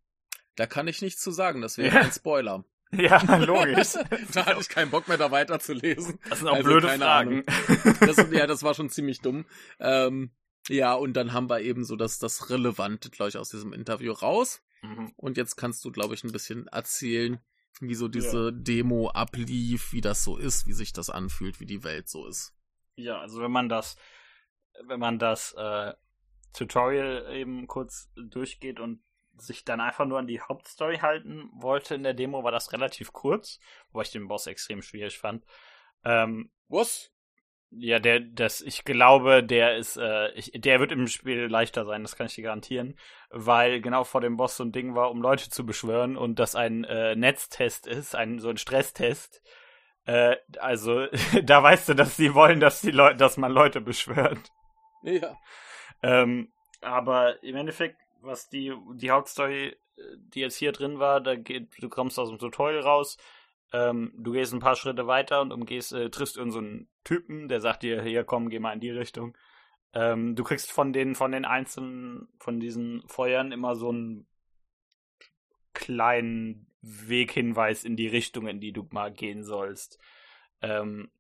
da kann ich nichts zu sagen, das wäre ja. ein Spoiler. Ja, logisch. da hatte ich keinen Bock mehr, da weiterzulesen. Das sind auch also, blöde Fragen. Das, ja, das war schon ziemlich dumm. Ähm, ja, und dann haben wir eben so das, das Relevante, glaube ich, aus diesem Interview raus. Mhm. Und jetzt kannst du, glaube ich, ein bisschen erzählen, wie so diese ja. Demo ablief, wie das so ist, wie sich das anfühlt, wie die Welt so ist. Ja, also wenn man das, wenn man das äh, Tutorial eben kurz durchgeht und sich dann einfach nur an die Hauptstory halten wollte in der Demo, war das relativ kurz, wobei ich den Boss extrem schwierig fand. Ähm, Was? Ja, der, das, ich glaube, der ist, äh, ich, der wird im Spiel leichter sein, das kann ich dir garantieren, weil genau vor dem Boss so ein Ding war, um Leute zu beschwören und das ein äh, Netztest ist, ein so ein Stresstest. Äh, also da weißt du, dass sie wollen, dass die Leute, dass man Leute beschwört. Ja. Ähm, aber im Endeffekt was die, die Hauptstory, die jetzt hier drin war, da geht, du kommst aus dem Tutorial raus, ähm, du gehst ein paar Schritte weiter und umgehst, äh, triffst irgendeinen so Typen, der sagt dir, hier komm, geh mal in die Richtung. Ähm, du kriegst von den, von den einzelnen, von diesen Feuern immer so einen kleinen Weghinweis in die Richtung, in die du mal gehen sollst. Ähm,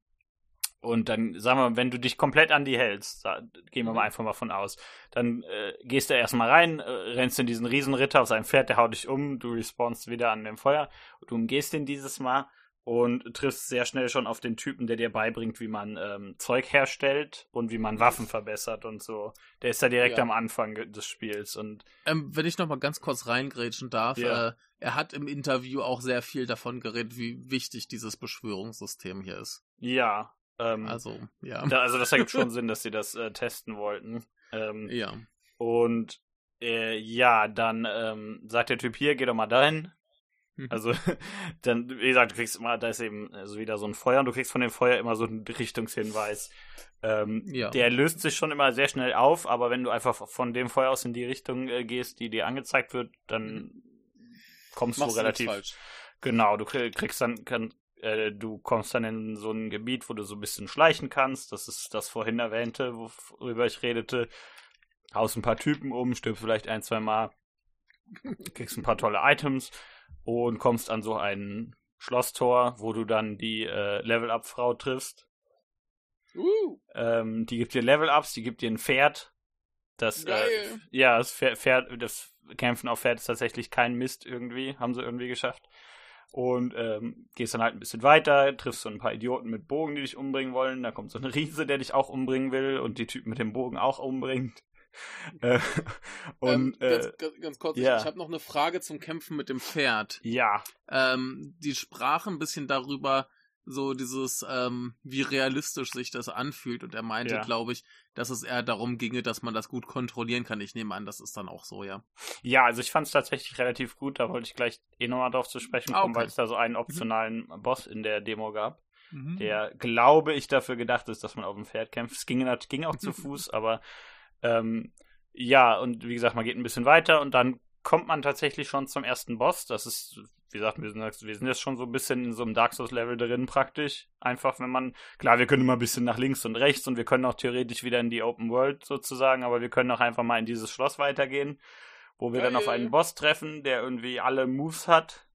und dann, sagen wir mal, wenn du dich komplett an die hältst, da, gehen wir mal mhm. einfach mal von aus, dann äh, gehst du erstmal rein, äh, rennst in diesen Riesenritter auf sein Pferd, der haut dich um, du respawnst wieder an dem Feuer, du umgehst ihn dieses Mal und triffst sehr schnell schon auf den Typen, der dir beibringt, wie man ähm, Zeug herstellt und wie man Waffen verbessert und so. Der ist da direkt ja. am Anfang des Spiels und ähm, wenn ich noch mal ganz kurz reingrätschen darf, ja. äh, er hat im Interview auch sehr viel davon geredet, wie wichtig dieses Beschwörungssystem hier ist. Ja, ähm, also, ja. Da, also das ergibt schon Sinn, dass sie das äh, testen wollten. Ähm, ja. Und äh, ja, dann ähm, sagt der Typ hier, geh doch mal dahin. Mhm. Also, dann, wie gesagt, du kriegst immer, da ist eben also wieder so ein Feuer und du kriegst von dem Feuer immer so einen Richtungshinweis. Ähm, ja. Der löst sich schon immer sehr schnell auf, aber wenn du einfach von dem Feuer aus in die Richtung äh, gehst, die dir angezeigt wird, dann kommst Machst du relativ. Genau, du kriegst dann, kann, äh, du kommst dann in so ein Gebiet, wo du so ein bisschen schleichen kannst. Das ist das vorhin erwähnte, worüber ich redete. Haust ein paar Typen um, stirbst vielleicht ein, zwei Mal, kriegst ein paar tolle Items und kommst an so ein Schlosstor, wo du dann die äh, Level-Up-Frau triffst. Uh. Ähm, die gibt dir Level-Ups, die gibt dir ein Pferd. Das, äh, ja, das Pferd, das Kämpfen auf Pferd ist tatsächlich kein Mist irgendwie, haben sie irgendwie geschafft und ähm, gehst dann halt ein bisschen weiter, triffst so ein paar Idioten mit Bogen, die dich umbringen wollen. Da kommt so ein Riese, der dich auch umbringen will und die Typen mit dem Bogen auch umbringt. äh, und, ähm, ganz, ganz, ganz, kurz, ja. ich, ich habe noch eine Frage zum Kämpfen mit dem Pferd. Ja. Ähm, die sprachen ein bisschen darüber, so dieses, ähm, wie realistisch sich das anfühlt. Und er meinte, ja. glaube ich, dass es eher darum ginge, dass man das gut kontrollieren kann. Ich nehme an, das ist dann auch so, ja. Ja, also ich fand es tatsächlich relativ gut. Da wollte ich gleich eh nochmal drauf zu sprechen kommen, ah, okay. weil es da so einen mhm. optionalen mhm. Boss in der Demo gab. Mhm. Der, glaube ich, dafür gedacht ist, dass man auf dem Pferd kämpft. Es ging, ging auch zu Fuß, aber ähm, ja, und wie gesagt, man geht ein bisschen weiter und dann kommt man tatsächlich schon zum ersten Boss. Das ist, wie gesagt, wir sind, wir sind jetzt schon so ein bisschen in so einem Dark Souls-Level drin praktisch. Einfach, wenn man, klar, wir können immer ein bisschen nach links und rechts und wir können auch theoretisch wieder in die Open World sozusagen, aber wir können auch einfach mal in dieses Schloss weitergehen, wo wir Geil. dann auf einen Boss treffen, der irgendwie alle Moves hat.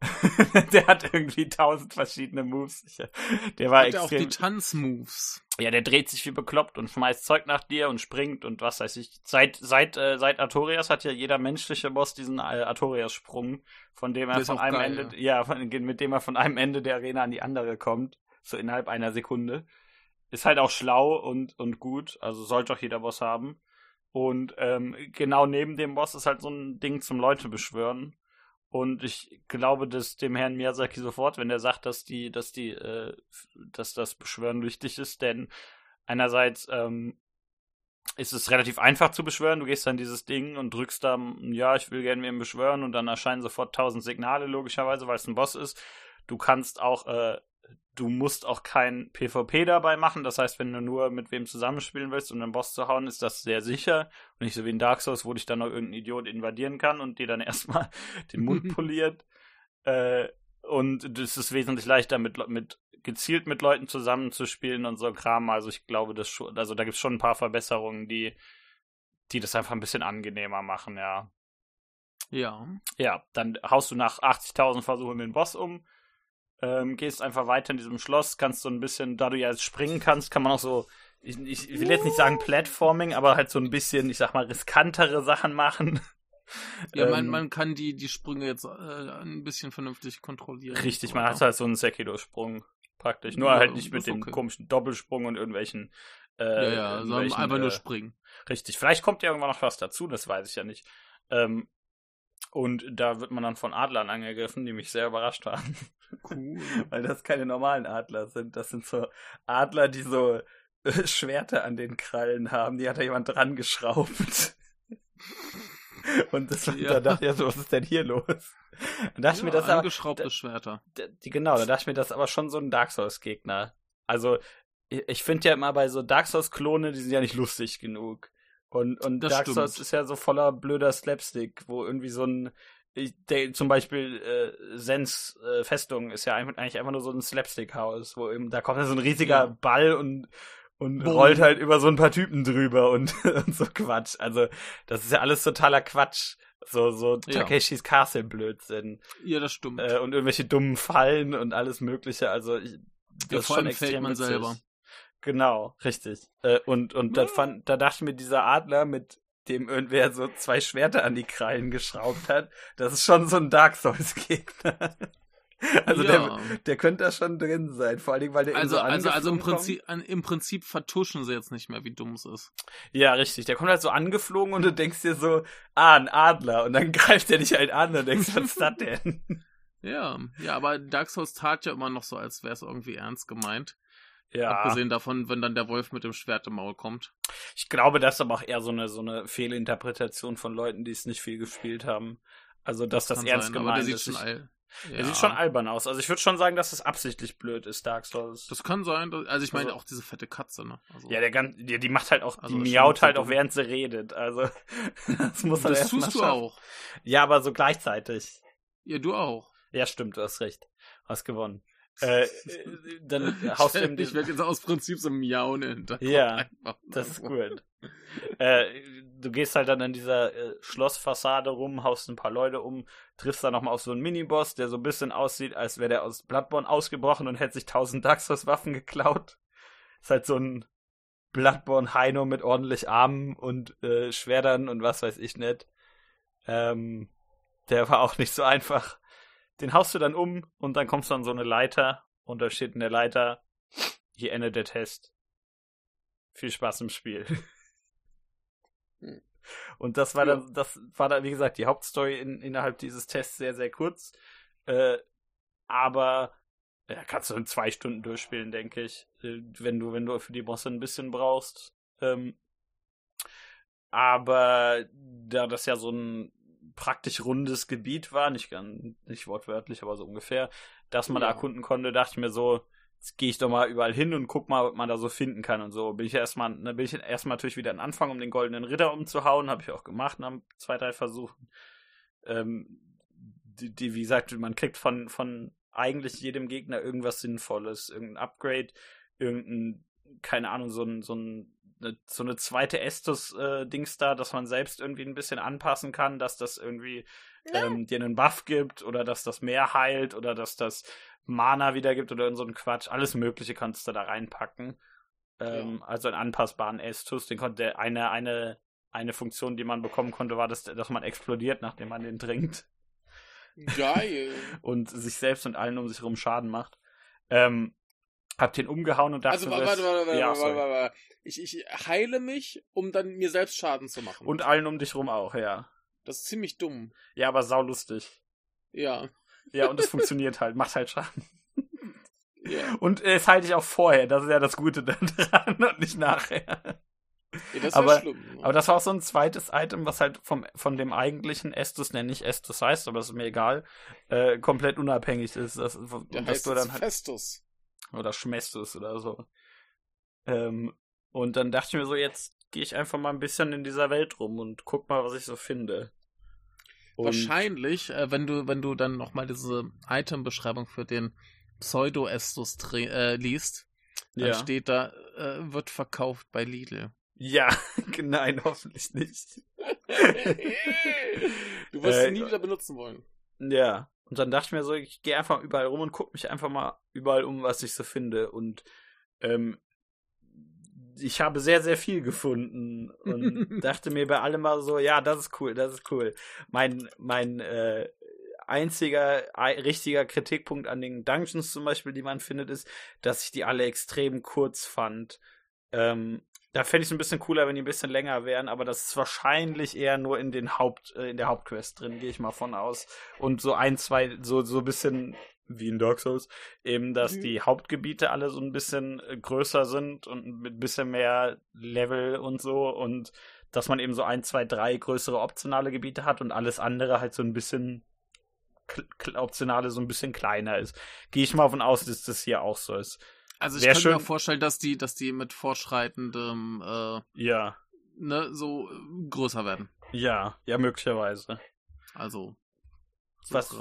der hat irgendwie tausend verschiedene Moves. Der war hat extrem. auch die Tanzmoves. Ja, der dreht sich wie bekloppt und schmeißt Zeug nach dir und springt und was weiß ich. Seit seit äh, seit Artorias hat ja jeder menschliche Boss diesen äh, Artorias-Sprung, von dem er von einem geil, Ende, ja, ja von, mit dem er von einem Ende der Arena an die andere kommt, so innerhalb einer Sekunde. Ist halt auch schlau und und gut, also sollte auch jeder Boss haben. Und ähm, genau neben dem Boss ist halt so ein Ding zum Leute beschwören. Und ich glaube, dass dem Herrn Miyazaki sofort, wenn er sagt, dass die, dass die, äh, dass das Beschwören wichtig ist, denn einerseits ähm, ist es relativ einfach zu beschwören. Du gehst dann dieses Ding und drückst da, ja, ich will gerne mir beschwören und dann erscheinen sofort tausend Signale, logischerweise, weil es ein Boss ist. Du kannst auch äh, du musst auch kein PvP dabei machen. Das heißt, wenn du nur mit wem zusammenspielen willst, um den Boss zu hauen, ist das sehr sicher. Und nicht so wie in Dark Souls, wo dich dann noch irgendein Idiot invadieren kann und dir dann erstmal den Mund poliert. Äh, und es ist wesentlich leichter, mit, mit gezielt mit Leuten zusammenzuspielen und so Kram. Also ich glaube, das schon, also da gibt es schon ein paar Verbesserungen, die, die das einfach ein bisschen angenehmer machen, ja. Ja. Ja, dann haust du nach 80.000 Versuchen den Boss um ähm, gehst einfach weiter in diesem Schloss, kannst so ein bisschen, da du ja jetzt springen kannst, kann man auch so, ich, ich will jetzt nicht sagen Platforming, aber halt so ein bisschen, ich sag mal, riskantere Sachen machen. Ja, ähm, man, man kann die, die Sprünge jetzt äh, ein bisschen vernünftig kontrollieren. Richtig, man hat halt so einen Sekido-Sprung praktisch. Nur ja, halt nicht mit dem okay. komischen Doppelsprung und irgendwelchen. Äh, ja, ja, sondern einfach nur äh, springen. Richtig. Vielleicht kommt ja irgendwann noch was dazu, das weiß ich ja nicht. Ähm, und da wird man dann von Adlern angegriffen, die mich sehr überrascht waren. Cool. Weil das keine normalen Adler sind. Das sind so Adler, die so äh, Schwerter an den Krallen haben. Die hat da jemand dran geschraubt. Und das, ja. da dachte ich so, was ist denn hier los? Da dachte ja, mir das angeschraubte aber, Schwerter. Die, genau, da dachte ich mir das aber schon so ein Dark Souls Gegner. Also ich, ich finde ja immer bei so Dark Souls Klone, die sind ja nicht lustig genug. Und, und Dark stimmt. Souls ist ja so voller blöder Slapstick, wo irgendwie so ein, der, zum Beispiel äh, Sens äh, Festung ist ja eigentlich einfach nur so ein Slapstick-Haus, wo eben, da kommt ja so ein riesiger ja. Ball und, und Boom. rollt halt über so ein paar Typen drüber und, und so Quatsch. Also, das ist ja alles totaler Quatsch. So, so Takeshis ja. Castle Blödsinn. Ja, das stimmt. Äh, und irgendwelche dummen Fallen und alles Mögliche. Also, ich, das ja, ist schon extrem man witzig. selber. Genau, richtig. Äh, und und ja. fand, da dachte ich mir, dieser Adler mit dem irgendwer so zwei Schwerter an die Krallen geschraubt hat, das ist schon so ein Dark Souls-Gegner. Also ja. der, der könnte da schon drin sein, vor allem weil der also so also also im Prinzip an, im Prinzip vertuschen sie jetzt nicht mehr, wie dumm es ist. Ja, richtig. Der kommt halt so angeflogen und du denkst dir so, ah, ein Adler und dann greift er dich halt an und denkst, was ist das denn? Ja, ja, aber Dark Souls tat ja immer noch so, als wäre es irgendwie ernst gemeint. Ja. Abgesehen davon, wenn dann der Wolf mit dem Schwert im Maul kommt. Ich glaube, das ist aber auch eher so eine, so eine Fehlinterpretation von Leuten, die es nicht viel gespielt haben. Also, dass das, das ernst sein, gemeint ist. Sieht schon ja. Er sieht schon albern aus. Also ich würde schon sagen, dass es absichtlich blöd ist, Dark Souls. Das kann sein. Also ich meine also, auch diese fette Katze, ne? Also, ja, der ganz, die, die macht halt auch, also die miaut halt auch, während sie redet. Also das muss man Das tust du auch. Ja, aber so gleichzeitig. Ja, du auch. Ja, stimmt, du hast recht. Hast gewonnen. Äh, äh, dann haust du ihm Ich werde jetzt aus Prinzip so miauen hinter. Ja, das ist gut. äh, du gehst halt dann an dieser äh, Schlossfassade rum, haust ein paar Leute um, triffst dann nochmal auf so einen Miniboss, der so ein bisschen aussieht, als wäre der aus Bloodborne ausgebrochen und hätte sich tausend Daxos Waffen geklaut. Ist halt so ein Bloodborne Heino mit ordentlich Armen und äh, Schwertern und was weiß ich nicht. Ähm, der war auch nicht so einfach den haust du dann um und dann kommst du an so eine Leiter und da steht in der Leiter, hier endet der Test. Viel Spaß im Spiel. Und das war dann, das war dann, wie gesagt, die Hauptstory in, innerhalb dieses Tests sehr, sehr kurz. Äh, aber ja, kannst du in zwei Stunden durchspielen, denke ich. Äh, wenn du, wenn du für die Bosse ein bisschen brauchst. Ähm, aber da das ja so ein praktisch rundes Gebiet war, nicht ganz, nicht wortwörtlich, aber so ungefähr, dass man ja. da erkunden konnte, dachte ich mir so, jetzt gehe ich doch mal überall hin und guck mal, was man da so finden kann und so. Bin ich erstmal, dann bin ich erstmal natürlich wieder an Anfang, um den goldenen Ritter umzuhauen, habe ich auch gemacht nach zwei, drei Versuchen. Ähm, die, die, wie gesagt, man kriegt von, von eigentlich jedem Gegner irgendwas Sinnvolles, irgendein Upgrade, irgendein, keine Ahnung, so ein, so ein eine, so eine zweite Estus-Dings äh, da, dass man selbst irgendwie ein bisschen anpassen kann, dass das irgendwie ähm, dir einen Buff gibt oder dass das mehr heilt oder dass das Mana wieder gibt oder so ein Quatsch. Alles Mögliche kannst du da reinpacken. Ähm, ja. Also einen anpassbaren Estus. Den konnte eine, eine, eine Funktion, die man bekommen konnte, war, dass, dass man explodiert, nachdem man den trinkt. Geil. und sich selbst und allen um sich herum Schaden macht. Ähm, hab den umgehauen und dachte, also, warte, warte, warte, warte, ja, warte, warte, warte. Ich, ich heile mich, um dann mir selbst Schaden zu machen. Und allen um dich rum auch, ja. Das ist ziemlich dumm. Ja, aber saulustig. Ja. Ja, und es funktioniert halt, macht halt Schaden. Ja. Und es halte ich auch vorher, das ist ja das Gute daran und nicht nachher. Ja, das aber, schlimm, ne? aber das war auch so ein zweites Item, was halt vom, von dem eigentlichen Estus, nenne ich Estus heißt, aber ist mir egal, äh, komplett unabhängig ist. Das, Der heißt du dann halt, Festus. Oder Schmestus oder so. Ähm, und dann dachte ich mir so, jetzt gehe ich einfach mal ein bisschen in dieser Welt rum und guck mal, was ich so finde. Und Wahrscheinlich, äh, wenn du, wenn du dann nochmal diese Item-Beschreibung für den Pseudo-Estus äh, liest, dann ja. steht da, äh, wird verkauft bei Lidl. Ja, nein, hoffentlich nicht. du wirst äh, nie wieder benutzen wollen. Ja, und dann dachte ich mir so, ich gehe einfach überall rum und gucke mich einfach mal überall um, was ich so finde. Und ähm, ich habe sehr, sehr viel gefunden und dachte mir bei allem mal so, ja, das ist cool, das ist cool. Mein, mein äh, einziger richtiger Kritikpunkt an den Dungeons zum Beispiel, die man findet, ist, dass ich die alle extrem kurz fand. Ähm, da fände ich es ein bisschen cooler, wenn die ein bisschen länger wären, aber das ist wahrscheinlich eher nur in den Haupt, äh, in der Hauptquest drin, gehe ich mal von aus. Und so ein, zwei, so, so ein bisschen wie in Dark Souls, eben, dass mhm. die Hauptgebiete alle so ein bisschen äh, größer sind und mit ein bisschen mehr Level und so und dass man eben so ein, zwei, drei größere optionale Gebiete hat und alles andere halt so ein bisschen optionale so ein bisschen kleiner ist. Gehe ich mal davon aus, dass das hier auch so ist. Also ich Wär könnte schön... mir vorstellen, dass die, dass die mit fortschreitendem äh, ja. ne, so äh, größer werden. Ja, ja, möglicherweise. Also was,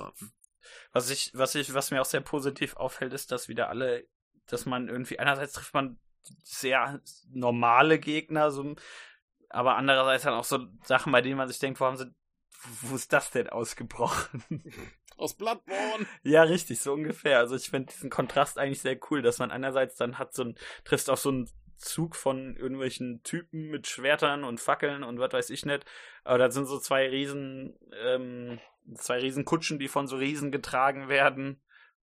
was ich, was ich, was mir auch sehr positiv auffällt, ist, dass wieder alle, dass man irgendwie, einerseits trifft man sehr normale Gegner, so, aber andererseits dann auch so Sachen, bei denen man sich denkt, wo haben sie, wo ist das denn ausgebrochen? Aus Bloodborne. Ja, richtig, so ungefähr. Also ich finde diesen Kontrast eigentlich sehr cool, dass man einerseits dann hat so ein, triffst auch so einen Zug von irgendwelchen Typen mit Schwertern und Fackeln und was weiß ich nicht. Aber da sind so zwei riesen, ähm, zwei riesen Kutschen, die von so Riesen getragen werden.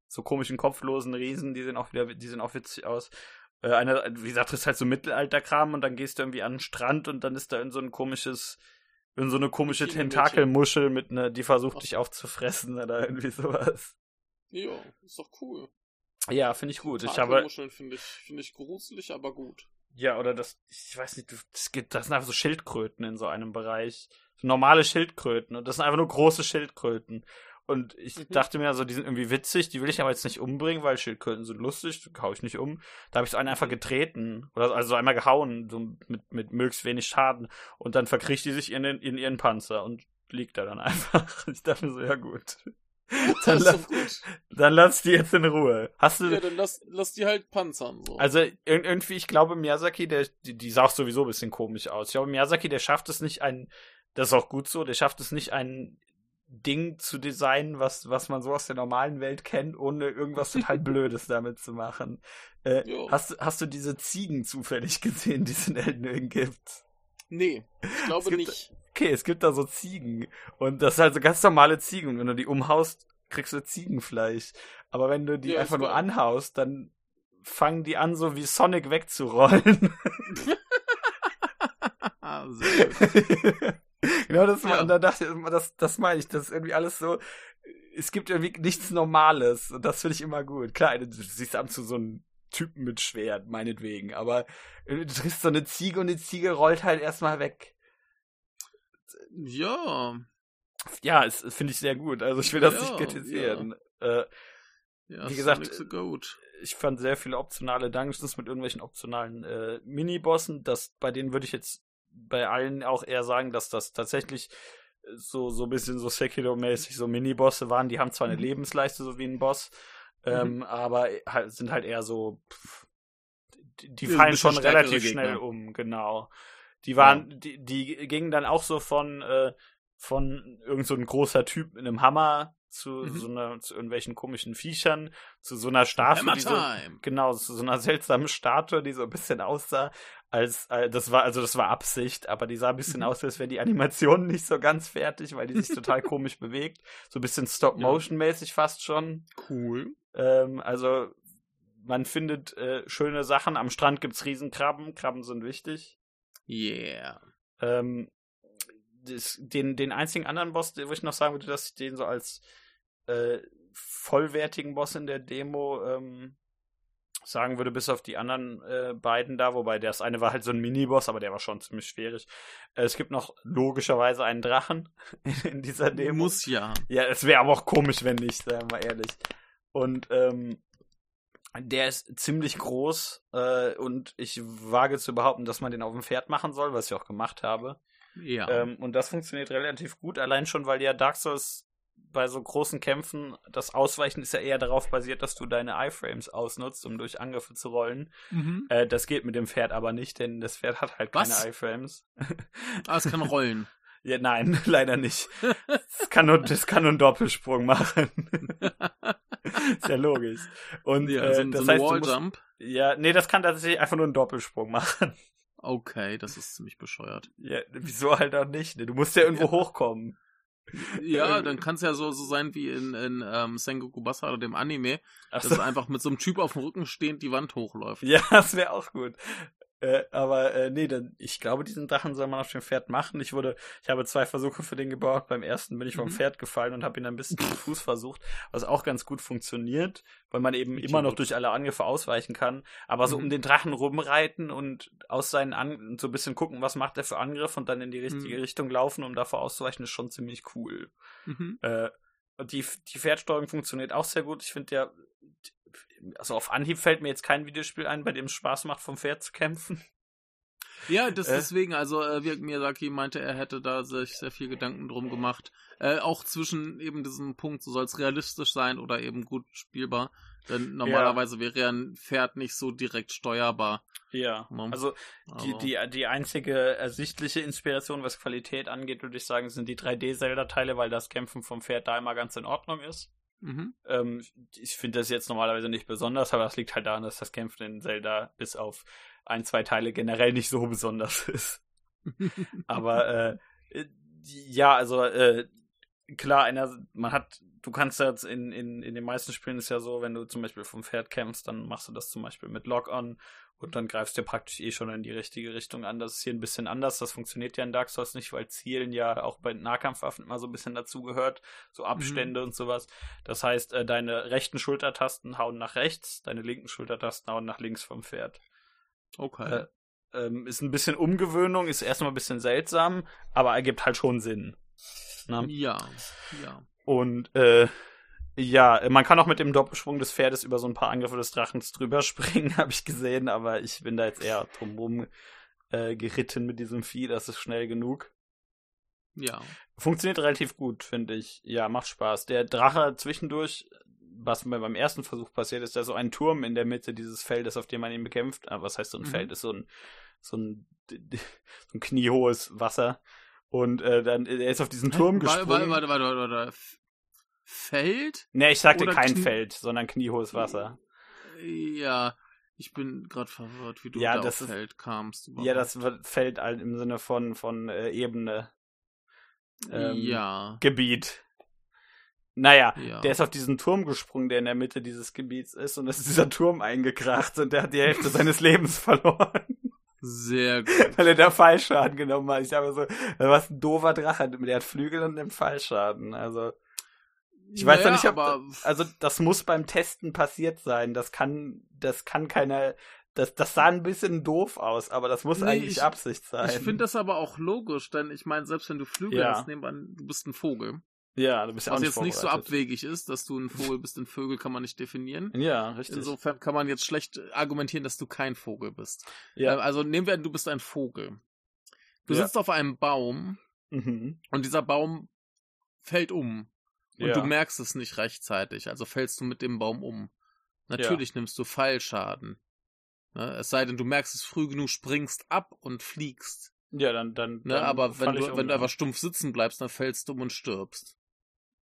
So komischen kopflosen Riesen, die sehen auch wieder, die sehen auch witzig aus. Äh, einer, wie gesagt, das ist halt so Mittelalterkram und dann gehst du irgendwie an den Strand und dann ist da in so ein komisches, in so eine komische Tentakelmuschel mit ne, die versucht Ach. dich aufzufressen oder irgendwie sowas. Ja, ist doch cool. Ja, finde ich gut. Ich habe finde ich finde ich gruselig, aber gut. Ja, oder das ich weiß nicht, das gibt das sind einfach so Schildkröten in so einem Bereich. So normale Schildkröten und das sind einfach nur große Schildkröten. Und ich mhm. dachte mir, also, die sind irgendwie witzig, die will ich aber jetzt nicht umbringen, weil Schildkröten sind lustig, hau ich nicht um. Da habe ich so einen einfach getreten. Oder also einmal gehauen, so mit, mit möglichst wenig Schaden. Und dann verkriecht die sich in, den, in ihren Panzer und liegt da dann einfach. Ich dachte mir so, ja gut. Dann, lass, gut. dann lass die jetzt in Ruhe. Hast du. Ja, dann lass, lass die halt panzern, so. Also, irgendwie, ich glaube, Miyazaki, der, die, die sah auch sowieso ein bisschen komisch aus. Ich glaube, Miyazaki, der schafft es nicht, ein, das ist auch gut so, der schafft es nicht, ein Ding zu designen, was, was man so aus der normalen Welt kennt, ohne irgendwas total Blödes damit zu machen. Äh, hast, hast du diese Ziegen zufällig gesehen, die es in Elden Ring gibt? Nee, ich glaube gibt, nicht. Okay, es gibt da so Ziegen. Und das sind halt so ganz normale Ziegen. Und wenn du die umhaust, kriegst du Ziegenfleisch. Aber wenn du die ja, einfach nur anhaust, dann fangen die an, so wie Sonic wegzurollen. Sehr gut. Genau das, ja. und da dachte ich, das, das meine ich, das ist irgendwie alles so, es gibt irgendwie nichts Normales und das finde ich immer gut. Klar, du siehst ab und zu so einen Typen mit Schwert, meinetwegen, aber du triffst so eine Ziege und die Ziege rollt halt erstmal weg. Ja. Ja, es finde ich sehr gut. Also ich will das ja, nicht kritisieren. Ja. Äh, ja, wie gesagt, ich fand sehr viele optionale Dungeons mit irgendwelchen optionalen äh, Minibossen. Das, bei denen würde ich jetzt bei allen auch eher sagen, dass das tatsächlich so, so ein bisschen so Sekiro-mäßig so Mini-Bosse waren. Die haben zwar eine mhm. Lebensleiste, so wie ein Boss, ähm, mhm. aber halt, sind halt eher so, pff, die, fallen schon relativ schnell um, genau. Die waren, ja. die, die gingen dann auch so von, äh, von irgend so ein großer Typ mit einem Hammer zu Mhm. so einer, zu irgendwelchen komischen Viechern, zu so einer Statue, die so, Time. genau, zu so einer seltsamen Statue, die so ein bisschen aussah, als, äh, das war, also das war Absicht, aber die sah ein bisschen Mhm. aus, als wäre die Animation nicht so ganz fertig, weil die sich total komisch bewegt. So ein bisschen Stop-Motion-mäßig fast schon. Cool. Ähm, also, man findet äh, schöne Sachen. Am Strand gibt's Riesenkrabben. Krabben sind wichtig. Yeah. Ähm, das, den, den einzigen anderen Boss, den- wo ich noch sagen würde, dass ich den so als äh, vollwertigen Boss in der Demo ähm, sagen würde, bis auf die anderen äh, beiden da, wobei das eine war halt so ein Miniboss, aber der war schon ziemlich schwierig. Äh, es gibt noch logischerweise einen Drachen in dieser Demo. Muss ja. Ja, es wäre aber auch komisch, wenn nicht, sagen wir ehrlich. Und ähm, der ist ziemlich groß äh, und ich wage zu behaupten, dass man den auf dem Pferd machen soll, was ich auch gemacht habe. Ja. Ähm, und das funktioniert relativ gut, allein schon, weil ja Dark Souls bei so großen Kämpfen, das Ausweichen ist ja eher darauf basiert, dass du deine Iframes ausnutzt, um durch Angriffe zu rollen. mhm. Äh, das geht mit dem Pferd aber nicht, denn das Pferd hat halt Was? keine Iframes. Ah, es kann rollen. Ja, nein, leider nicht. Das kann nur, das kann nur einen Doppelsprung machen. ist ja logisch. Und ja, äh, so, das so heißt, Walljump. ja, nee, das kann tatsächlich einfach nur einen Doppelsprung machen. Okay, das ist ziemlich bescheuert. Ja, wieso halt auch nicht? ne? Du musst ja irgendwo Ja. hochkommen. Ja, dann kann es ja so, so sein wie in, in ähm, Sengoku Basara, dem Anime, Ach dass so. er einfach mit so einem Typ auf dem Rücken stehend die Wand hochläuft. Ja, das wäre auch gut. Äh, aber äh, nee, dann, ich glaube, diesen Drachen soll man auf dem Pferd machen. Ich wurde, ich habe zwei Versuche für den gebaut. Beim ersten bin ich vom Mhm. Pferd gefallen und habe ihn ein bisschen zu Fuß versucht, was auch ganz gut funktioniert, weil man eben Richtig immer noch gut. durch alle Angriffe ausweichen kann. Aber so Mhm. um den Drachen rumreiten und aus seinen An so ein bisschen gucken, was macht er für Angriff und dann in die richtige Mhm. Richtung laufen, um davor auszuweichen, ist schon ziemlich cool. Mhm. Äh, und die, die Pferdsteuerung funktioniert auch sehr gut. Ich finde ja, also auf Anhieb fällt mir jetzt kein Videospiel ein, bei dem es Spaß macht, vom Pferd zu kämpfen. Ja, das Äh? deswegen, also äh, wie Miyazaki meinte, er hätte da sich sehr viel Gedanken drum gemacht. Äh, auch zwischen eben diesem Punkt, so soll es realistisch sein oder eben gut spielbar. Denn normalerweise wäre ja ein Pferd nicht so direkt steuerbar. Ja. Ja. Also die, die, die einzige ersichtliche Inspiration, was Qualität angeht, würde ich sagen, sind die 3D-Zelda-Teile, weil das Kämpfen vom Pferd da immer ganz in Ordnung ist. Mhm. Ähm, ich finde das jetzt normalerweise nicht besonders, aber das liegt halt daran, dass das Kämpfen in Zelda bis auf ein, zwei Teile generell nicht so besonders ist. Aber äh, äh, ja, also äh, klar, einer, man hat, du kannst jetzt in, in, in den meisten Spielen ist ja so, wenn du zum Beispiel vom Pferd kämpfst, dann machst du das zum Beispiel mit Lock-on und dann greifst du praktisch eh schon in die richtige Richtung an. Das ist hier ein bisschen anders. Das funktioniert ja in Dark Souls nicht, weil Zielen ja auch bei Nahkampfwaffen immer so ein bisschen dazugehört. So Abstände und sowas. Das heißt, äh, deine rechten Schultertasten hauen nach rechts, deine linken Schultertasten hauen nach links vom Pferd. Okay. Äh, ähm, ist ein bisschen Umgewöhnung, ist erstmal ein bisschen seltsam, aber ergibt halt schon Sinn. Na? ja, ja. Und äh, ja, man kann auch mit dem Doppelsprung des Pferdes über so ein paar Angriffe des Drachens drüber springen, habe ich gesehen, aber ich bin da jetzt eher drumrum äh, geritten mit diesem Vieh, das ist schnell genug. Ja. Funktioniert relativ gut, finde ich. Ja, macht Spaß. Der Drache zwischendurch, was mir beim ersten Versuch passiert ist, da so ein Turm in der Mitte dieses Feldes, auf dem man ihn bekämpft. Ah, was heißt so ein Mhm. Feld? Ist so ein, so ein, so ein kniehohes Wasser. Und äh, dann, er ist auf diesen Turm gesprungen. warte, warte, warte, warte. Feld? Nee, ich sagte Oder kein Knie- Feld, sondern kniehohes Wasser. Ja. Ich bin gerade verwirrt, wie du Ja, da das auf Feld kamst. Ja, überhaupt. das Feld halt im Sinne von, von äh, Ebene. ähm, ja. Gebiet. Naja, Ja. der ist auf diesen Turm gesprungen, der in der Mitte dieses Gebiets ist, und es ist dieser Turm eingekracht und der hat die Hälfte seines Lebens verloren, Sehr gut. weil er da Fallschaden genommen hat. Ich habe so, was ein doofer Drache, der hat Flügel und nimmt Fallschaden. Also, ich weiß ja Naja, nicht, ob, aber also das muss beim Testen passiert sein. Das kann, das kann keiner, das, das sah ein bisschen doof aus, aber das muss Nee, eigentlich ich- Absicht sein. ich finde das aber auch logisch, denn ich meine, selbst wenn du Flügel Ja. hast, nehmen an, du bist ein Vogel. Ja, du bist ja Was jetzt nicht so abwegig ist, dass du ein Vogel bist, denn Vögel kann man nicht definieren. Ja, richtig. Insofern kann man jetzt schlecht argumentieren, dass du kein Vogel bist. ja. Äh, Also nehmen wir an, du bist ein Vogel. Du Ja. sitzt auf einem Baum mhm. und dieser Baum fällt um. Und ja. du merkst es nicht rechtzeitig, also fällst du mit dem Baum um. Natürlich nimmst du Fallschaden. Ne? Es sei denn, du merkst es früh genug, springst ab und fliegst. Ja, dann, dann. Ne? dann Aber wenn du, um, wenn du ja. einfach stumpf sitzen bleibst, dann fällst du um und stirbst.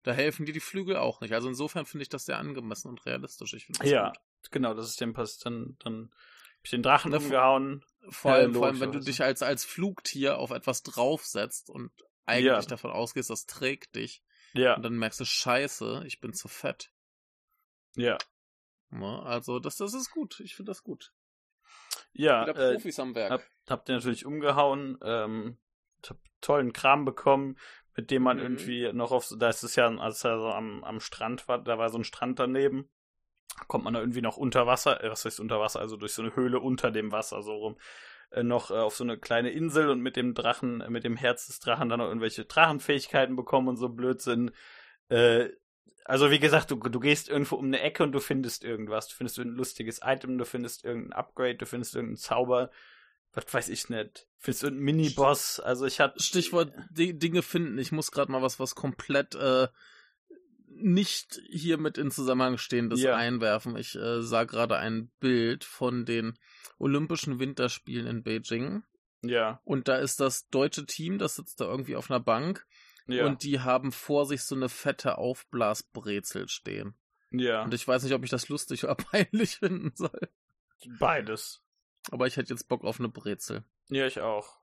Da helfen dir die Flügel auch nicht. Also insofern finde ich das sehr angemessen und realistisch. Ich finde das ja, gut. genau, das ist dem passt. Dann, dann hab ich den Drachen da umgehauen. Vor allem, vor allem, wenn du dich als, als Flugtier auf etwas draufsetzt und eigentlich ja. davon ausgehst, das trägt dich. Ja. Und dann merkst du, scheiße, ich bin zu fett. Ja. Na, also, das, das ist gut. Ich finde das gut. Ja. Wieder äh, Profis äh, am Werk. Hab, habt ihr natürlich umgehauen. Ähm, hab tollen Kram bekommen, mit dem man mhm. irgendwie noch auf, da ist es ja, als er so am, am Strand war, da war so ein Strand daneben, kommt man da irgendwie noch unter Wasser, äh, was heißt unter Wasser, also durch so eine Höhle unter dem Wasser so rum, äh, noch äh, auf so eine kleine Insel und mit dem Drachen, mit dem Herz des Drachen dann noch irgendwelche Drachenfähigkeiten bekommen und so Blödsinn. Äh, also wie gesagt, du, du gehst irgendwo um eine Ecke und du findest irgendwas. Du findest irgendein lustiges Item, du findest irgendein Upgrade, du findest irgendeinen Zauber was weiß ich nicht. Findest du einen Mini-Boss? Also ich hatte. Stichwort Dinge finden. Ich muss gerade mal was, was komplett äh, nicht hier mit in Zusammenhang stehendes ja. einwerfen. Ich äh, sah gerade ein Bild von den Olympischen Winterspielen in Beijing. Ja. Und da ist das deutsche Team, das sitzt da irgendwie auf einer Bank. Ja. Und die haben vor sich so eine fette Aufblasbrezel stehen. Ja. Und ich weiß nicht, ob ich das lustig oder peinlich finden soll. Beides. Aber ich hätte jetzt Bock auf eine Brezel. Ja, ich auch.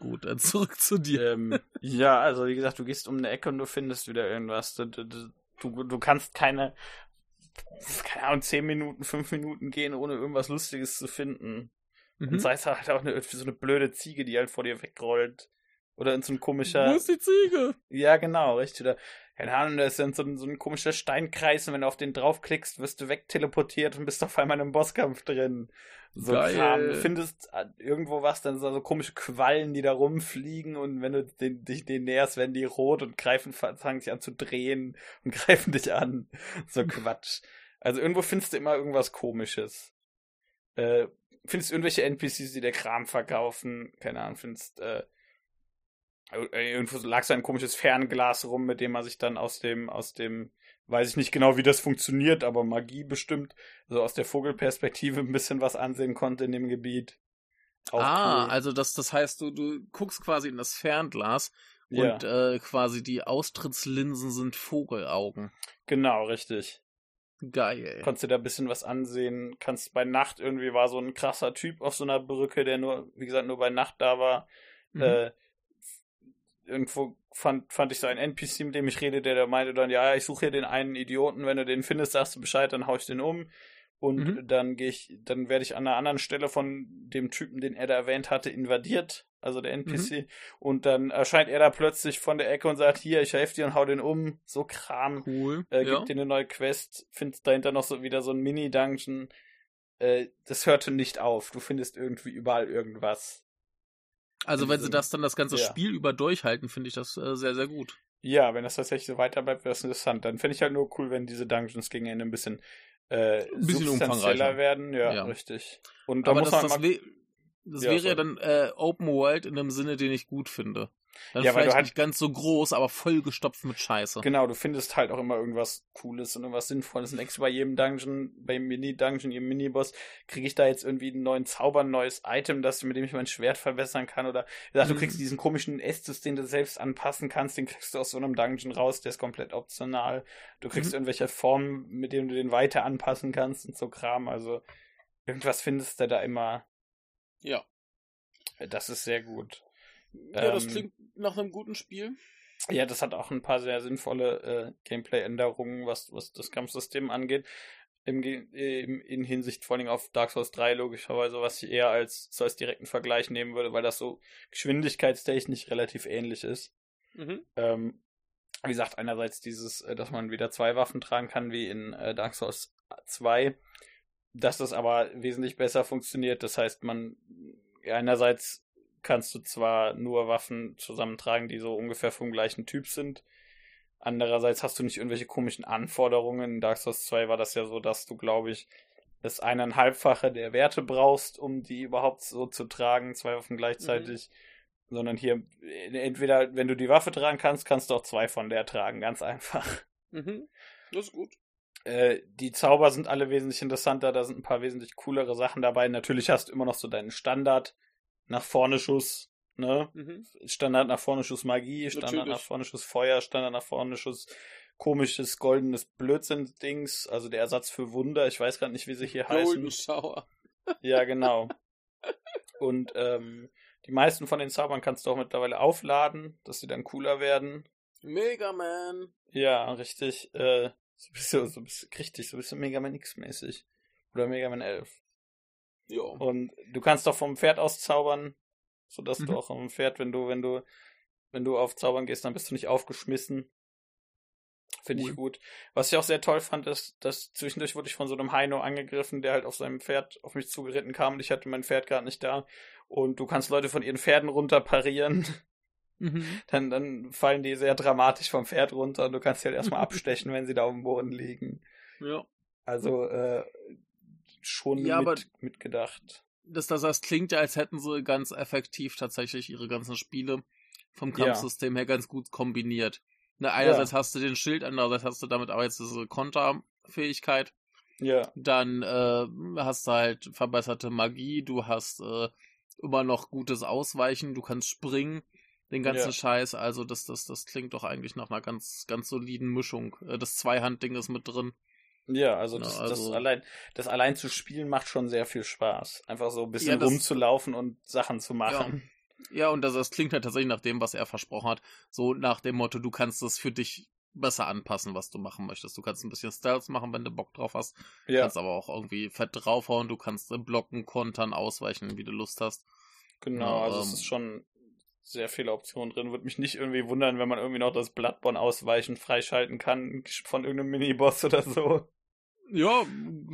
Gut, dann zurück zu dir. Ähm, ja, also wie gesagt, du gehst um eine Ecke und du findest wieder irgendwas. Du, du, du, du kannst keine, keine Ahnung, zehn Minuten, fünf Minuten gehen, ohne irgendwas Lustiges zu finden. Mhm. Und sei es halt auch eine, so eine blöde Ziege, die halt vor dir wegrollt. Oder in so ein komischer. Wo ist die Ziege? Ja, genau, richtig. Oder, keine Ahnung, da ist dann so ein, so ein komischer Steinkreis und wenn du auf den draufklickst, wirst du wegteleportiert und bist auf einmal in einem Bosskampf drin. So Geil. Kram. Du findest äh, irgendwo was, dann so, so komische Quallen, die da rumfliegen und wenn du den, dich denen näherst, werden die rot und greifen, fangen sich an zu drehen und greifen dich an. So Quatsch. Also irgendwo findest du immer irgendwas komisches. Äh, findest irgendwelche NPCs, die der Kram verkaufen. Keine Ahnung, findest, äh, irgendwo lag so ein komisches Fernglas rum, mit dem man sich dann aus dem, aus dem, weiß ich nicht genau, wie das funktioniert, aber Magie bestimmt, so aus der Vogelperspektive ein bisschen was ansehen konnte in dem Gebiet. Auch ah, cool. also das, das heißt, du, du guckst quasi in das Fernglas ja. und äh, quasi die Austrittslinsen sind Vogelaugen. Genau, richtig. Geil. Konntest du da ein bisschen was ansehen. Kannst bei Nacht irgendwie war so ein krasser Typ auf so einer Brücke, der nur, wie gesagt, nur bei Nacht da war. Mhm. Äh, irgendwo fand, fand ich so einen NPC, mit dem ich rede, der da meinte dann, ja, ich suche hier den einen Idioten, wenn du den findest, sagst du Bescheid, dann hau ich den um. Und mhm. dann gehe ich, dann werde ich an einer anderen Stelle von dem Typen, den er da erwähnt hatte, invadiert, also der NPC. Mhm. Und dann erscheint er da plötzlich von der Ecke und sagt, hier, ich helfe dir und hau den um. So Kram. Cool. Äh, gibt ja. dir eine neue Quest, findest dahinter noch so wieder so ein Mini-Dungeon. Äh, das hörte nicht auf. Du findest irgendwie überall irgendwas. Also wenn sie das dann das ganze ja. Spiel über durchhalten, finde ich das äh, sehr, sehr gut. Ja, wenn das tatsächlich so weiter bleibt, wäre es interessant. Dann finde ich halt nur cool, wenn diese Dungeons gegen Ende ein bisschen, äh, ein bisschen substanzieller werden. Ja, ja, richtig. Und da Aber muss das, man das, mal... das ja, wäre ja dann äh, Open World in einem Sinne, den ich gut finde. Dann ja, vielleicht halt, nicht ganz so groß, aber vollgestopft mit Scheiße. Genau, du findest halt auch immer irgendwas Cooles und irgendwas Sinnvolles. Und extra bei jedem Dungeon, beim Mini-Dungeon, jedem Miniboss, kriege ich da jetzt irgendwie einen neuen Zauber, ein neues Item, das, mit dem ich mein Schwert verbessern kann. Oder sag, mhm. du kriegst diesen komischen Estus, den du selbst anpassen kannst, den kriegst du aus so einem Dungeon raus, der ist komplett optional. Du kriegst mhm. irgendwelche Formen, mit denen du den weiter anpassen kannst und so Kram. Also irgendwas findest du da immer. Ja. Das ist sehr gut. Ja, das ähm, klingt nach einem guten Spiel. Ja, das hat auch ein paar sehr sinnvolle äh, Gameplay-Änderungen, was, was das Kampfsystem angeht. Im, im, in Hinsicht vor allem auf Dark Souls 3 logischerweise, was ich eher als, so als direkten Vergleich nehmen würde, weil das so geschwindigkeitstechnisch relativ ähnlich ist. Mhm. Ähm, wie gesagt, einerseits dieses, äh, dass man wieder zwei Waffen tragen kann, wie in äh, Dark Souls 2, dass das aber wesentlich besser funktioniert. Das heißt, man einerseits kannst du zwar nur Waffen zusammentragen, die so ungefähr vom gleichen Typ sind. Andererseits hast du nicht irgendwelche komischen Anforderungen. In Dark Souls 2 war das ja so, dass du, glaube ich, das eineinhalbfache der Werte brauchst, um die überhaupt so zu tragen, zwei Waffen gleichzeitig. Mhm. Sondern hier, entweder, wenn du die Waffe tragen kannst, kannst du auch zwei von der tragen, ganz einfach. Mhm. Das ist gut. Äh, die Zauber sind alle wesentlich interessanter, da sind ein paar wesentlich coolere Sachen dabei. Natürlich hast du immer noch so deinen Standard, nach vorne Schuss, Ne? Mhm. Standard nach vorne Schuss Magie, Standard Natürlich. nach vorne Schuss Feuer, Standard nach vorne Schuss komisches goldenes Blödsinn-Dings, also der Ersatz für Wunder. Ich weiß gerade nicht, wie sie hier Golden heißen. Shower. Ja, genau. Und ähm, die meisten von den Zaubern kannst du auch mittlerweile aufladen, dass sie dann cooler werden. Mega Man. Ja, richtig. Äh, so ein bisschen, so ein bisschen, richtig, so ein bisschen Mega Man X-mäßig. Oder Mega Man 11. Ja. Und du kannst doch vom Pferd aus zaubern, sodass Mhm. du auch am Pferd, wenn du, wenn du, wenn du auf Zaubern gehst, dann bist du nicht aufgeschmissen. Finde Cool. ich gut. Was ich auch sehr toll fand, ist, dass zwischendurch wurde ich von so einem Heino angegriffen, der halt auf seinem Pferd auf mich zugeritten kam und ich hatte mein Pferd gerade nicht da. Und du kannst Leute von ihren Pferden runter parieren. Mhm. Dann, dann fallen die sehr dramatisch vom Pferd runter und du kannst sie halt erstmal abstechen, wenn sie da auf dem Boden liegen. Ja. Also äh, schon Ja, aber- mit, mitgedacht. Das, das, das klingt ja, als hätten sie ganz effektiv tatsächlich ihre ganzen Spiele vom Ja. Kampfsystem her ganz gut kombiniert. Ne, einerseits hast du den Schild, andererseits hast du damit aber jetzt diese Konterfähigkeit. Ja, Dann äh, hast du halt verbesserte Magie, du hast äh, immer noch gutes Ausweichen, du kannst springen, den ganzen Ja. Scheiß. Also das, das, das klingt doch eigentlich nach einer ganz, ganz soliden Mischung. Äh, das Zweihandding ist mit drin. Ja, also, Na, das, also- das allein, das allein zu spielen macht schon sehr viel Spaß. Einfach so ein bisschen Ja, das- rumzulaufen und Sachen zu machen. Ja, und das, das klingt halt tatsächlich nach dem, was er versprochen hat. So nach dem Motto, du kannst es für dich besser anpassen, was du machen möchtest. Du kannst ein bisschen Stealth machen, wenn du Bock drauf hast. Ja, Kannst aber auch irgendwie fett draufhauen. Du kannst äh, blocken, kontern, ausweichen, wie du Lust hast. genau. Ja, also es ähm, ist schon sehr viele Optionen drin. Würde mich nicht irgendwie wundern, wenn man irgendwie noch das Bloodborne ausweichen freischalten kann von irgendeinem Miniboss oder so. Ja,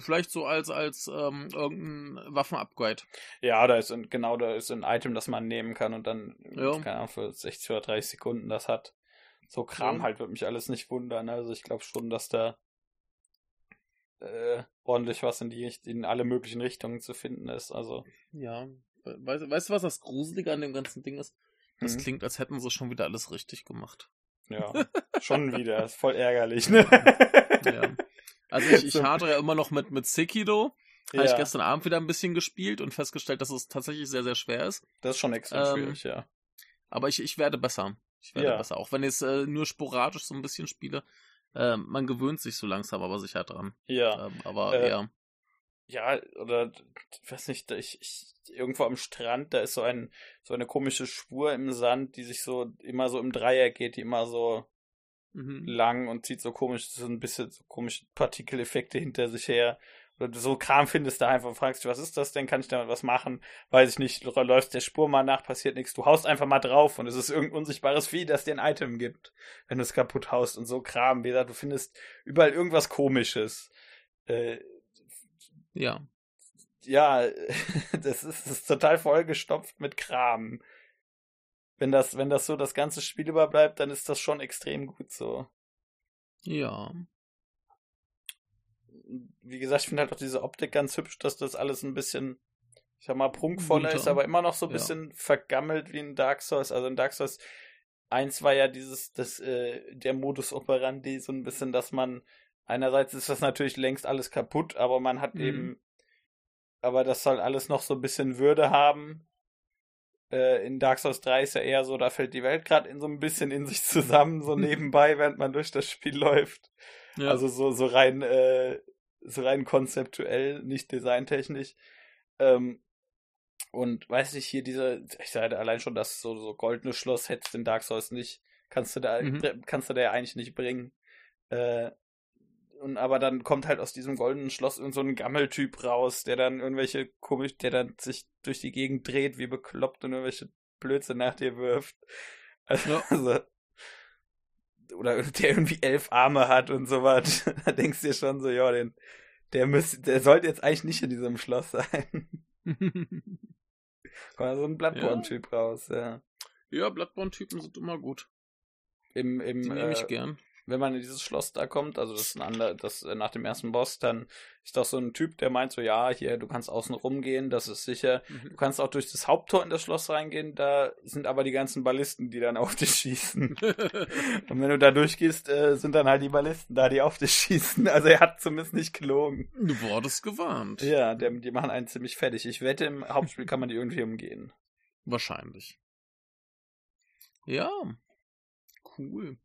vielleicht so als, als ähm, irgendein Waffenupgrade. Ja, da ist ein, genau, da ist ein Item, das man nehmen kann und dann, Ja. keine Ahnung, für 60 oder 30 Sekunden das hat. So Kram Ja. halt wird mich alles nicht wundern. Also ich glaube schon, dass da äh, ordentlich was in die in alle möglichen Richtungen zu finden ist. Also Ja. Weißt, weißt du, was das Gruselige an dem ganzen Ding ist? Das Mhm. klingt, als hätten sie schon wieder alles richtig gemacht. ja, schon wieder. Ist voll ärgerlich, ne? Ja. Also ich, ich hadere ja immer noch mit, mit Sekido. Habe ich gestern Abend wieder ein bisschen gespielt und festgestellt, dass es tatsächlich sehr, sehr schwer ist. das ist schon extrem Ähm, schwierig, ja. Aber ich, ich werde besser. Ich werde Ja. besser. Auch wenn ich es äh, nur sporadisch so ein bisschen spiele. Ähm, man gewöhnt sich so langsam aber sicher dran. Ja. Ähm, aber Äh, ja. Ja, oder ich weiß nicht, ich, ich irgendwo am Strand, da ist so ein so eine komische Spur im Sand, die sich so immer so im Dreieck geht, die immer so Mhm. lang und zieht so komisch, so ein bisschen so komische Partikeleffekte hinter sich her. Oder du so Kram findest da einfach und fragst was ist das denn? Kann ich damit was machen? Weiß ich nicht. Du läufst der Spur mal nach, passiert nichts. Du haust einfach mal drauf und es ist irgendein unsichtbares Vieh, das dir ein Item gibt, wenn du es kaputt haust und so Kram. Wie gesagt, du findest überall irgendwas komisches. Äh, Ja. ja, das ist, das ist total vollgestopft mit Kram. Wenn das, wenn das so das ganze Spiel überbleibt, dann ist das schon extrem gut so. Ja. Wie gesagt, ich finde halt auch diese Optik ganz hübsch, dass das alles ein bisschen, ich sag mal, prunkvoller Bunter. ist, aber immer noch so ein Ja. bisschen vergammelt wie in Dark Souls. Also in Dark Souls 1 war ja dieses, das, äh, der Modus operandi so ein bisschen, dass man, einerseits ist das natürlich längst alles kaputt, aber man hat Mhm. eben, aber das soll alles noch so ein bisschen Würde haben. Äh, in Dark Souls 3 ist ja eher so, da fällt die Welt gerade in so ein bisschen in sich zusammen, so nebenbei, während man durch das Spiel läuft. ja. Also so, so rein, äh, so rein konzeptuell, nicht designtechnisch. Ähm, und weiß nicht, hier diese, ich sage allein schon, dass so, so goldene Schloss hättest in Dark Souls nicht, kannst du da, Mhm. kannst du da ja eigentlich nicht bringen. Äh, und aber dann kommt halt aus diesem goldenen Schloss irgend so ein Gammeltyp raus, der dann irgendwelche komisch, der dann sich durch die Gegend dreht, wie bekloppt und irgendwelche Blödsinn nach dir wirft. Also, Ja. also oder der irgendwie elf Arme hat und sowas. Da denkst du dir schon so, ja, den, der müsste, der sollte jetzt eigentlich nicht in diesem Schloss sein. Kommt so ein Bloodborne-Typ raus, ja. ja, Bloodborne-Typen sind immer gut. Im, im, Die nehme ich äh, gern. Wenn man in dieses Schloss da kommt, also das ist ein anderer, das äh, nach dem ersten Boss, dann ist doch so ein Typ, der meint so, ja, hier, du kannst außen rumgehen, das ist sicher. Du Mhm. kannst auch durch das Haupttor in das Schloss reingehen, da sind aber die ganzen Ballisten, die dann auf dich schießen. Und wenn du da durchgehst, äh, sind dann halt die Ballisten da, die auf dich schießen. Also er hat zumindest nicht gelogen. du wurdest gewarnt. Ja, der, die machen einen ziemlich fertig. Ich wette, im Hauptspiel kann man die irgendwie umgehen. Wahrscheinlich. Ja, cool.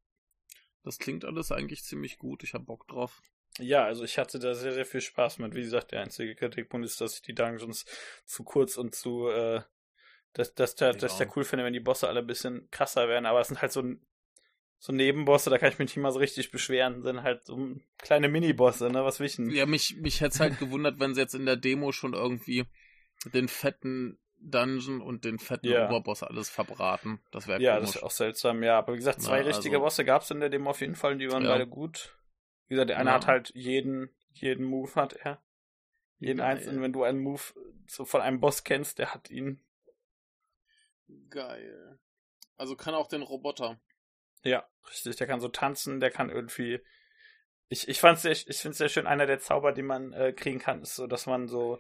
Das klingt alles eigentlich ziemlich gut. Ich hab Bock drauf. Ja, also ich hatte da sehr, sehr viel Spaß mit. Wie gesagt, der einzige Kritikpunkt ist, dass ich die Dungeons zu kurz und zu, äh, dass, dass, der, dass ich ja cool finde, wenn die Bosse alle ein bisschen krasser werden, aber es sind halt so, so Nebenbosse, da kann ich mich nicht mal so richtig beschweren, sind halt so kleine Minibosse, ne, was wichen. Ja, mich, mich hätte es halt gewundert, wenn sie jetzt in der Demo schon irgendwie den fetten Dungeon und den fetten Ja. Oberboss alles verbraten. Das wäre Ja, komisch. das ist auch seltsam, ja. Aber wie gesagt, zwei Na, richtige also- Bosse gab es in der Demo auf jeden Fall, und die waren Ja. beide gut. Wie gesagt, der eine Ja. hat halt jeden, jeden Move hat er. Jeden Geil. einzelnen, wenn du einen Move so von einem Boss kennst, der hat ihn. Geil. Also kann auch den Roboter. Ja, richtig. Der kann so tanzen, der kann irgendwie. Ich, ich fand's sehr, ich finde es sehr schön, einer der Zauber, die man äh, kriegen kann, ist so, dass man so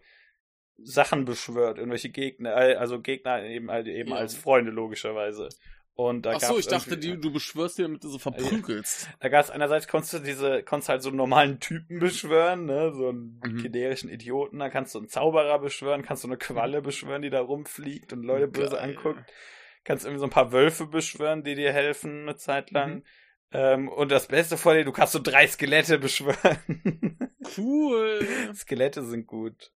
Sachen beschwört, irgendwelche Gegner, äh, also Gegner eben, halt eben Ja. als Freunde, logischerweise. Und da Ach so, ich dachte, die, du beschwörst dir, damit du so verprügelst. Da gab es einerseits konntest du diese, konntest halt so einen normalen Typen beschwören, ne, so einen Mhm. generischen Idioten, da kannst du einen Zauberer beschwören, kannst du eine Qualle beschwören, die da rumfliegt und Leute böse Geil. anguckt. Kannst irgendwie so ein paar Wölfe beschwören, die dir helfen eine Zeit lang. Mhm. Ähm, und das Beste vor dir, du kannst so drei Skelette beschwören. Cool. Skelette sind gut.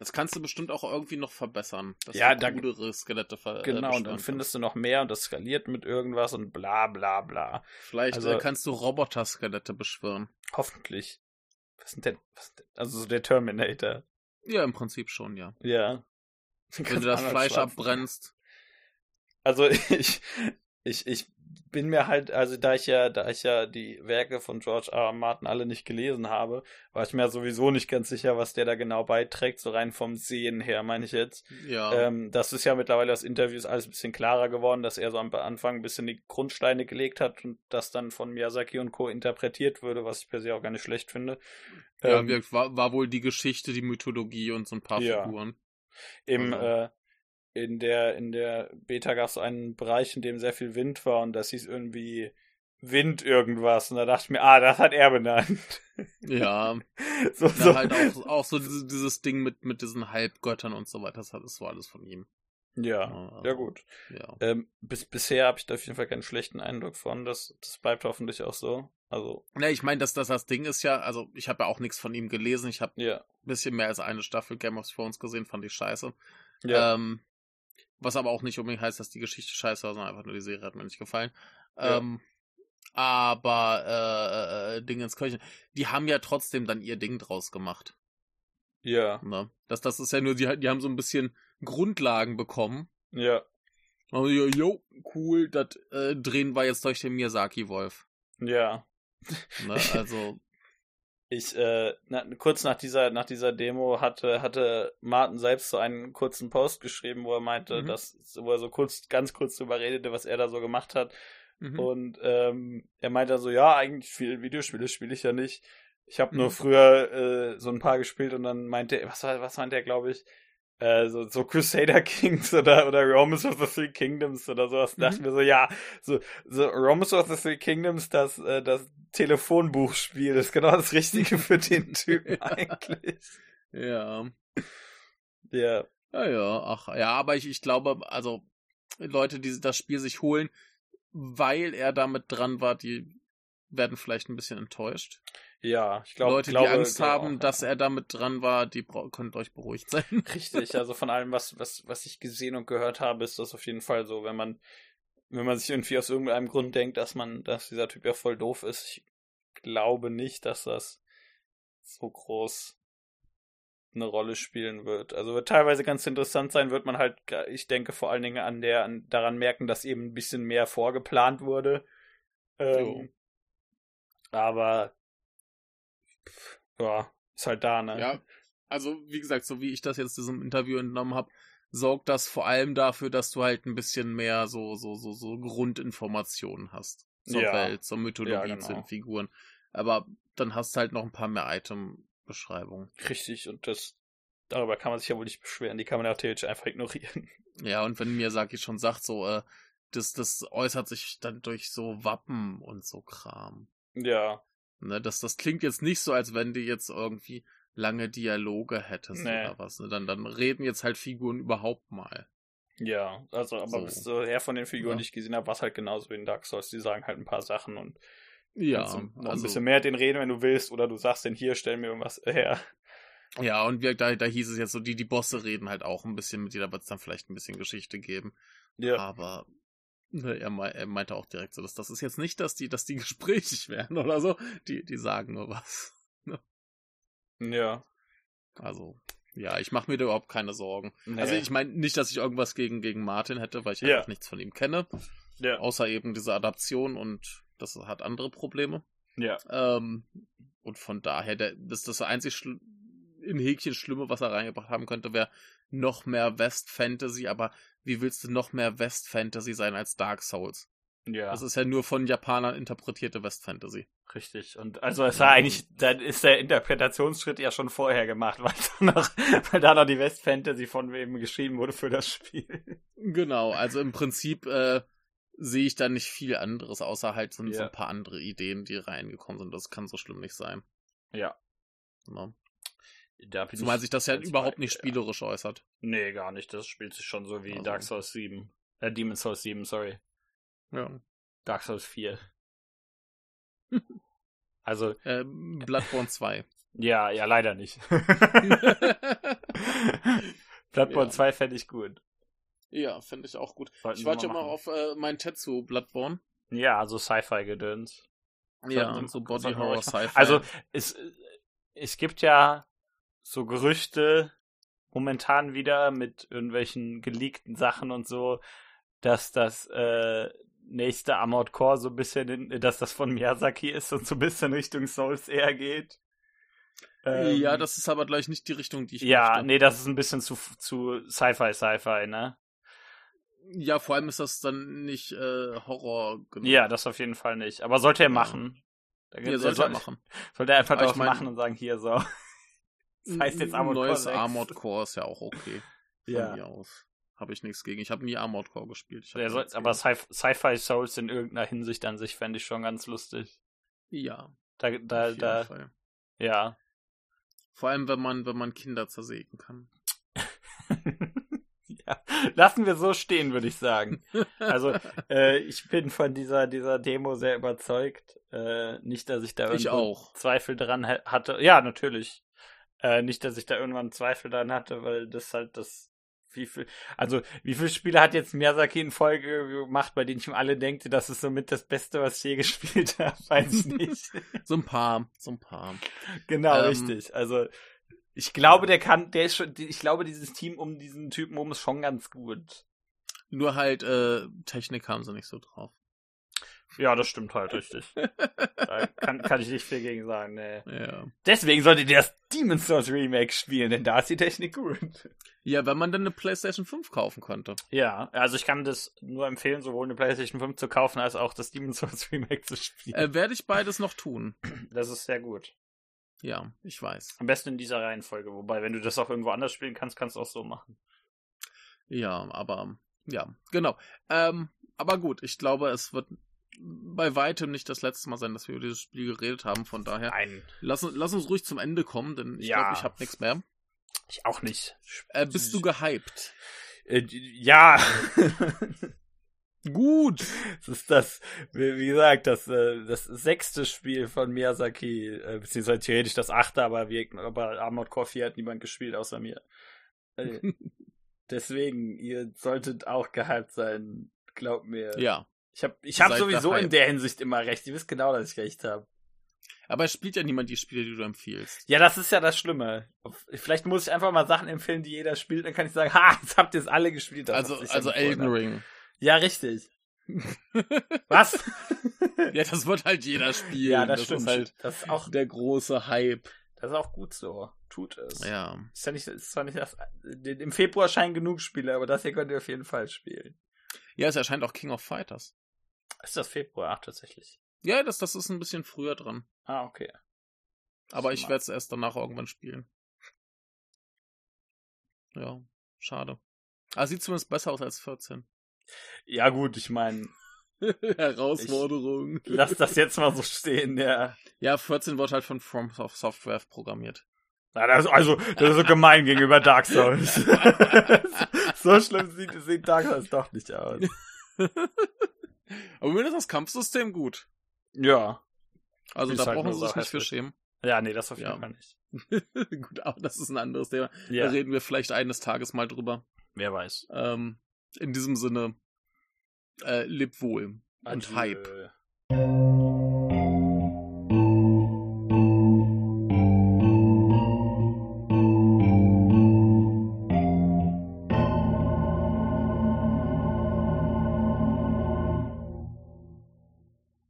Das kannst du bestimmt auch irgendwie noch verbessern. Dass Ja, du da- Skelette ver Genau, äh, und dann findest du noch mehr und das skaliert mit irgendwas und bla bla bla. Vielleicht also- äh, kannst du Roboter-Skelette beschwören. Hoffentlich. Was sind denn, was sind denn also so der Terminator. Ja, im Prinzip schon, ja. Ja. Wenn du das Fleisch abbrennst. Also ich, ich, ich bin mir halt, also da ich ja, da ich ja die Werke von George R. R. Martin alle nicht gelesen habe, war ich mir sowieso nicht ganz sicher, was der da genau beiträgt, so rein vom Sehen her, meine ich jetzt. Ja. Ähm, das ist ja mittlerweile aus Interviews alles ein bisschen klarer geworden, dass er so am Anfang ein bisschen die Grundsteine gelegt hat und das dann von Miyazaki und Co. interpretiert würde, was ich per se auch gar nicht schlecht finde. ja, ähm, war, war wohl die Geschichte, die Mythologie und so ein paar Ja. Figuren. Im, Also- äh, in der, in der Beta gab es einen Bereich, in dem sehr viel Wind war und das hieß irgendwie Wind irgendwas. Und da dachte ich mir, ah, das hat er benannt. Ja, so, ja so. halt auch, auch so dieses, dieses Ding mit, mit diesen Halbgöttern und so weiter, das, hat- das war alles von ihm. Ja, also, ja gut. Ja. Ähm, bis, bisher habe ich da auf jeden Fall keinen schlechten Eindruck von. Das, das bleibt hoffentlich auch so. Also, Ne, ich meine, dass das, das Ding ist ja, also ich habe ja auch nichts von ihm gelesen. Ich habe ja. ein bisschen mehr als eine Staffel Game of Thrones gesehen, fand ich scheiße. Ja, Ähm, was aber auch nicht unbedingt heißt, dass die Geschichte scheiße war, sondern einfach nur die Serie hat mir nicht gefallen. Ja. Ähm, aber äh, äh, Ding ins Köchen, die haben ja trotzdem dann ihr Ding draus gemacht. ja, Ne? Das, das ist ja nur, die, die haben so ein bisschen Grundlagen bekommen. ja, Also, jo, jo, cool, das äh, drehen wir jetzt durch den Miyazaki-Wolf. ja. Ne? Also, Ich, äh, na, kurz nach dieser, nach dieser Demo hatte, hatte Martin selbst so einen kurzen Post geschrieben, wo er meinte, Mhm. dass, wo er so kurz, ganz kurz drüber redete, was er da so gemacht hat. mhm. Und ähm, er meinte so, ja, eigentlich viele Videospiele spiele ich ja nicht. Ich habe nur Mhm. früher äh, so ein paar gespielt und dann meinte er, was, war- was meinte er, glaube ich, äh, so, so Crusader Kings oder, oder Romans of the Three Kingdoms oder sowas. Mhm. Da dachte ich mir so, ja, so, so Romans of the Three Kingdoms, das, äh, das Telefonbuchspiel, ist genau das Richtige für den Typen eigentlich. ja. Ja, Ja, ja, ach, ja, aber ich, ich glaube, also Leute, die das Spiel sich holen, weil er damit dran war, die werden vielleicht ein bisschen enttäuscht. ja, ich glaube, Leute, glaube, die Angst glaube haben, auch, dass ja. er damit dran war, die könnt euch beruhigt sein. Richtig, also von allem, was, was, was ich gesehen und gehört habe, ist das auf jeden Fall so, wenn man, wenn man sich irgendwie aus irgendeinem Grund denkt, dass man, dass dieser Typ ja voll doof ist, ich glaube nicht, dass das so groß eine Rolle spielen wird. Also wird teilweise ganz interessant sein, wird man halt, ich denke vor allen Dingen an der, an, daran merken, dass eben ein bisschen mehr vorgeplant wurde. Ähm, aber pff, ja, ist halt da, ne? Ja, also wie gesagt, so wie ich das jetzt diesem Interview entnommen habe, sorgt das vor allem dafür, dass du halt ein bisschen mehr so so so so Grundinformationen hast zur Ja. Welt, zur Mythologie, Ja, genau. zu den Figuren. Aber dann hast du halt noch ein paar mehr Item-Beschreibungen. Richtig, und das, darüber kann man sich ja wohl nicht beschweren. Die kann man ja theoretisch einfach ignorieren. Ja, und wenn Miyazaki schon sagt, so, äh, das, das äußert sich dann durch so Wappen und so Kram. Ja, Ne, das, das klingt jetzt nicht so, als wenn du jetzt irgendwie lange Dialoge hättest Nee. oder was. Ne? Dann, dann reden jetzt halt Figuren überhaupt mal. Ja, also, aber So. bis so her von den Figuren, Ja. die ich gesehen habe, war es halt genauso wie in Dark Souls. Die sagen halt ein paar Sachen und Ja, noch ein also, bisschen mehr denen reden, wenn du willst, oder du sagst denn hier, stell mir irgendwas her. ja, und wir, da, da hieß es jetzt so, die, die Bosse reden halt auch ein bisschen mit dir, da wird es dann vielleicht ein bisschen Geschichte geben. Ja. Aber ne, er, mei- er meinte auch direkt so, dass das ist jetzt nicht, dass die, dass die gesprächig werden oder so. Die, die sagen nur was. Ja. Also, ja, ich mache mir da überhaupt keine Sorgen. Nee. Also ich meine nicht, dass ich irgendwas gegen, gegen Martin hätte, weil ich Ja. einfach nichts von ihm kenne. ja. Außer eben diese Adaption und das hat andere Probleme. Ja. Ähm, und von daher, der, das, das einzig in Häkchen Schlimme, was er reingebracht haben könnte, wäre noch mehr West Fantasy, aber wie willst du noch mehr West Fantasy sein als Dark Souls? Ja. Das ist ja nur von Japanern interpretierte West Fantasy. Richtig. Und also es war eigentlich, dann ist der Interpretationsschritt ja schon vorher gemacht, weil da noch, weil da noch die West Fantasy von wem geschrieben wurde für das Spiel. Genau, also im Prinzip äh, sehe ich da nicht viel anderes, außer halt so, so Ja. ein paar andere Ideen, die reingekommen sind. Das kann so schlimm nicht sein. Ja. Ne? Da Zumal ich sich das ja überhaupt nicht spielerisch äußert. Nee, gar nicht. Das spielt sich schon so wie Also. Dark Souls 7. Äh, Demon Souls 7, sorry. Ja. Dark Souls 4. also, Äh, Bloodborne 2. ja, ja, leider nicht. Bloodborne Ja. 2 fände ich gut. ja, finde ich auch gut. Sollten Ich warte ja mal machen. auf äh, mein Tetsu Bloodborne. Ja, also Sci-Fi-Gedöns. Ja, Sollten- so Body Horror. Sci-Fi. Also, es, es gibt ja so Gerüchte momentan wieder mit irgendwelchen geleakten Sachen und so, dass das äh, nächste Armored Core so ein bisschen, in, dass das von Miyazaki ist und so ein bisschen Richtung Souls eher geht. Ähm, ja, das ist aber gleich nicht die Richtung, die ich Ja, möchte. nee, das ist ein bisschen zu, zu Sci-Fi, Sci-Fi, ne? Ja, vor allem ist das dann nicht äh, Horror genug. Ja, das auf jeden Fall nicht. Aber sollte er machen. Da ja, sollte er machen. Sollte er einfach Aber ich mein- machen und sagen, hier so. Das heißt jetzt Ein Armored neues Core 6. Armored Core ist ja auch okay. Von Ja. mir aus. Habe ich nichts gegen. Ich habe nie Armored Core gespielt. Soll, aber gegen. Sci- Sci-Fi Souls in irgendeiner Hinsicht an sich fände ich schon ganz lustig. Ja, Da, da, auf jeden da, Fall. ja. Vor allem, wenn man, wenn man Kinder zersägen kann. ja. Lassen wir so stehen, würde ich sagen. Also, äh, ich bin von dieser, dieser Demo sehr überzeugt. Äh, nicht, dass ich da Ich auch. Zweifel dran ha- hatte. Ja, natürlich. Äh, nicht, dass ich da irgendwann Zweifel dran hatte, weil das halt das. Wie viel, also, wie viele Spiele hat jetzt Miyazaki in Folge gemacht, bei denen ich mir alle denke, das ist somit das Beste, was ich je gespielt habe? Weiß ich nicht. So ein paar, so ein paar. Genau, Ähm, richtig. Also ich glaube, der kann, der ist schon, ich glaube, dieses Team um diesen Typen um ist schon ganz gut. Nur halt, äh, Technik haben sie nicht so drauf. Ja, das stimmt halt richtig. da kann, kann ich nicht viel gegen sagen, nee. Ja. Deswegen solltet ihr das Demon's Souls Remake spielen, denn da ist die Technik gut. Ja, wenn man dann eine PlayStation 5 kaufen könnte. Ja, also ich kann das nur empfehlen, sowohl eine PlayStation 5 zu kaufen, als auch das Demon's Souls Remake zu spielen. Äh, werde ich beides noch tun. das ist sehr gut. Ja, ich weiß. Am besten in dieser Reihenfolge, wobei, wenn du das auch irgendwo anders spielen kannst, kannst du auch so machen. Ja, aber ja, genau. Ähm, aber gut, ich glaube, es wird bei weitem nicht das letzte Mal sein, dass wir über dieses Spiel geredet haben. Von daher, Nein, lass, uns- lass uns ruhig zum Ende kommen, denn ich Ja. glaube, ich habe nichts mehr. ich auch nicht. Äh, bist du gehypt? Äh, ja. Gut. Das ist das, wie wie gesagt, das, äh, das sechste Spiel von Miyazaki, äh, beziehungsweise theoretisch das achte, aber, wir, aber Armored Core 4 hat niemand gespielt außer mir. Äh, deswegen, ihr solltet auch gehypt sein, glaubt mir. Ja, Ich habe ich hab sowieso in der Hinsicht immer recht. Ihr wisst genau, dass ich recht habe. aber es spielt ja niemand die Spiele, die du empfiehlst. Ja, das ist ja das Schlimme. Vielleicht muss ich einfach mal Sachen empfehlen, die jeder spielt, dann kann ich sagen, ha, jetzt habt ihr es alle gespielt. Also, also Elden. Ring. Ja, richtig. Was? Ja, das wird halt jeder spielen. ja, das, das stimmt. ist halt das ist auch der große Hype. Das ist auch gut so. Tut es. Ja. Ist ja nicht, ist zwar nicht das, im Februar scheinen genug Spiele, aber das hier könnt ihr auf jeden Fall spielen. Ja, es erscheint auch King of Fighters. Ist das Februar? Ach, tatsächlich. Ja, das, das ist ein bisschen früher dran. Ah, okay. Aber ich werde es erst danach irgendwann spielen. Ja, schade. Aber sieht zumindest besser aus als 14. Ja, gut, ich meine, Herausforderung. lass das jetzt mal so stehen, ja. Ja, 14 wird halt von From Software programmiert. Na, das, also, das ist so gemein gegenüber Dark Souls. so schlimm sieht, sieht Dark Souls doch nicht aus. Aber mir ist das Kampfsystem gut. Ja. Also Ist da halt brauchen sie sich nicht für schämen. Ja, nee, das auf jeden Ja. Fall nicht. gut, aber das ist ein anderes Thema. Ja, Da reden wir vielleicht eines Tages mal drüber. wer weiß. Ähm, in diesem Sinne, äh, leb wohl und Adieu. Hype.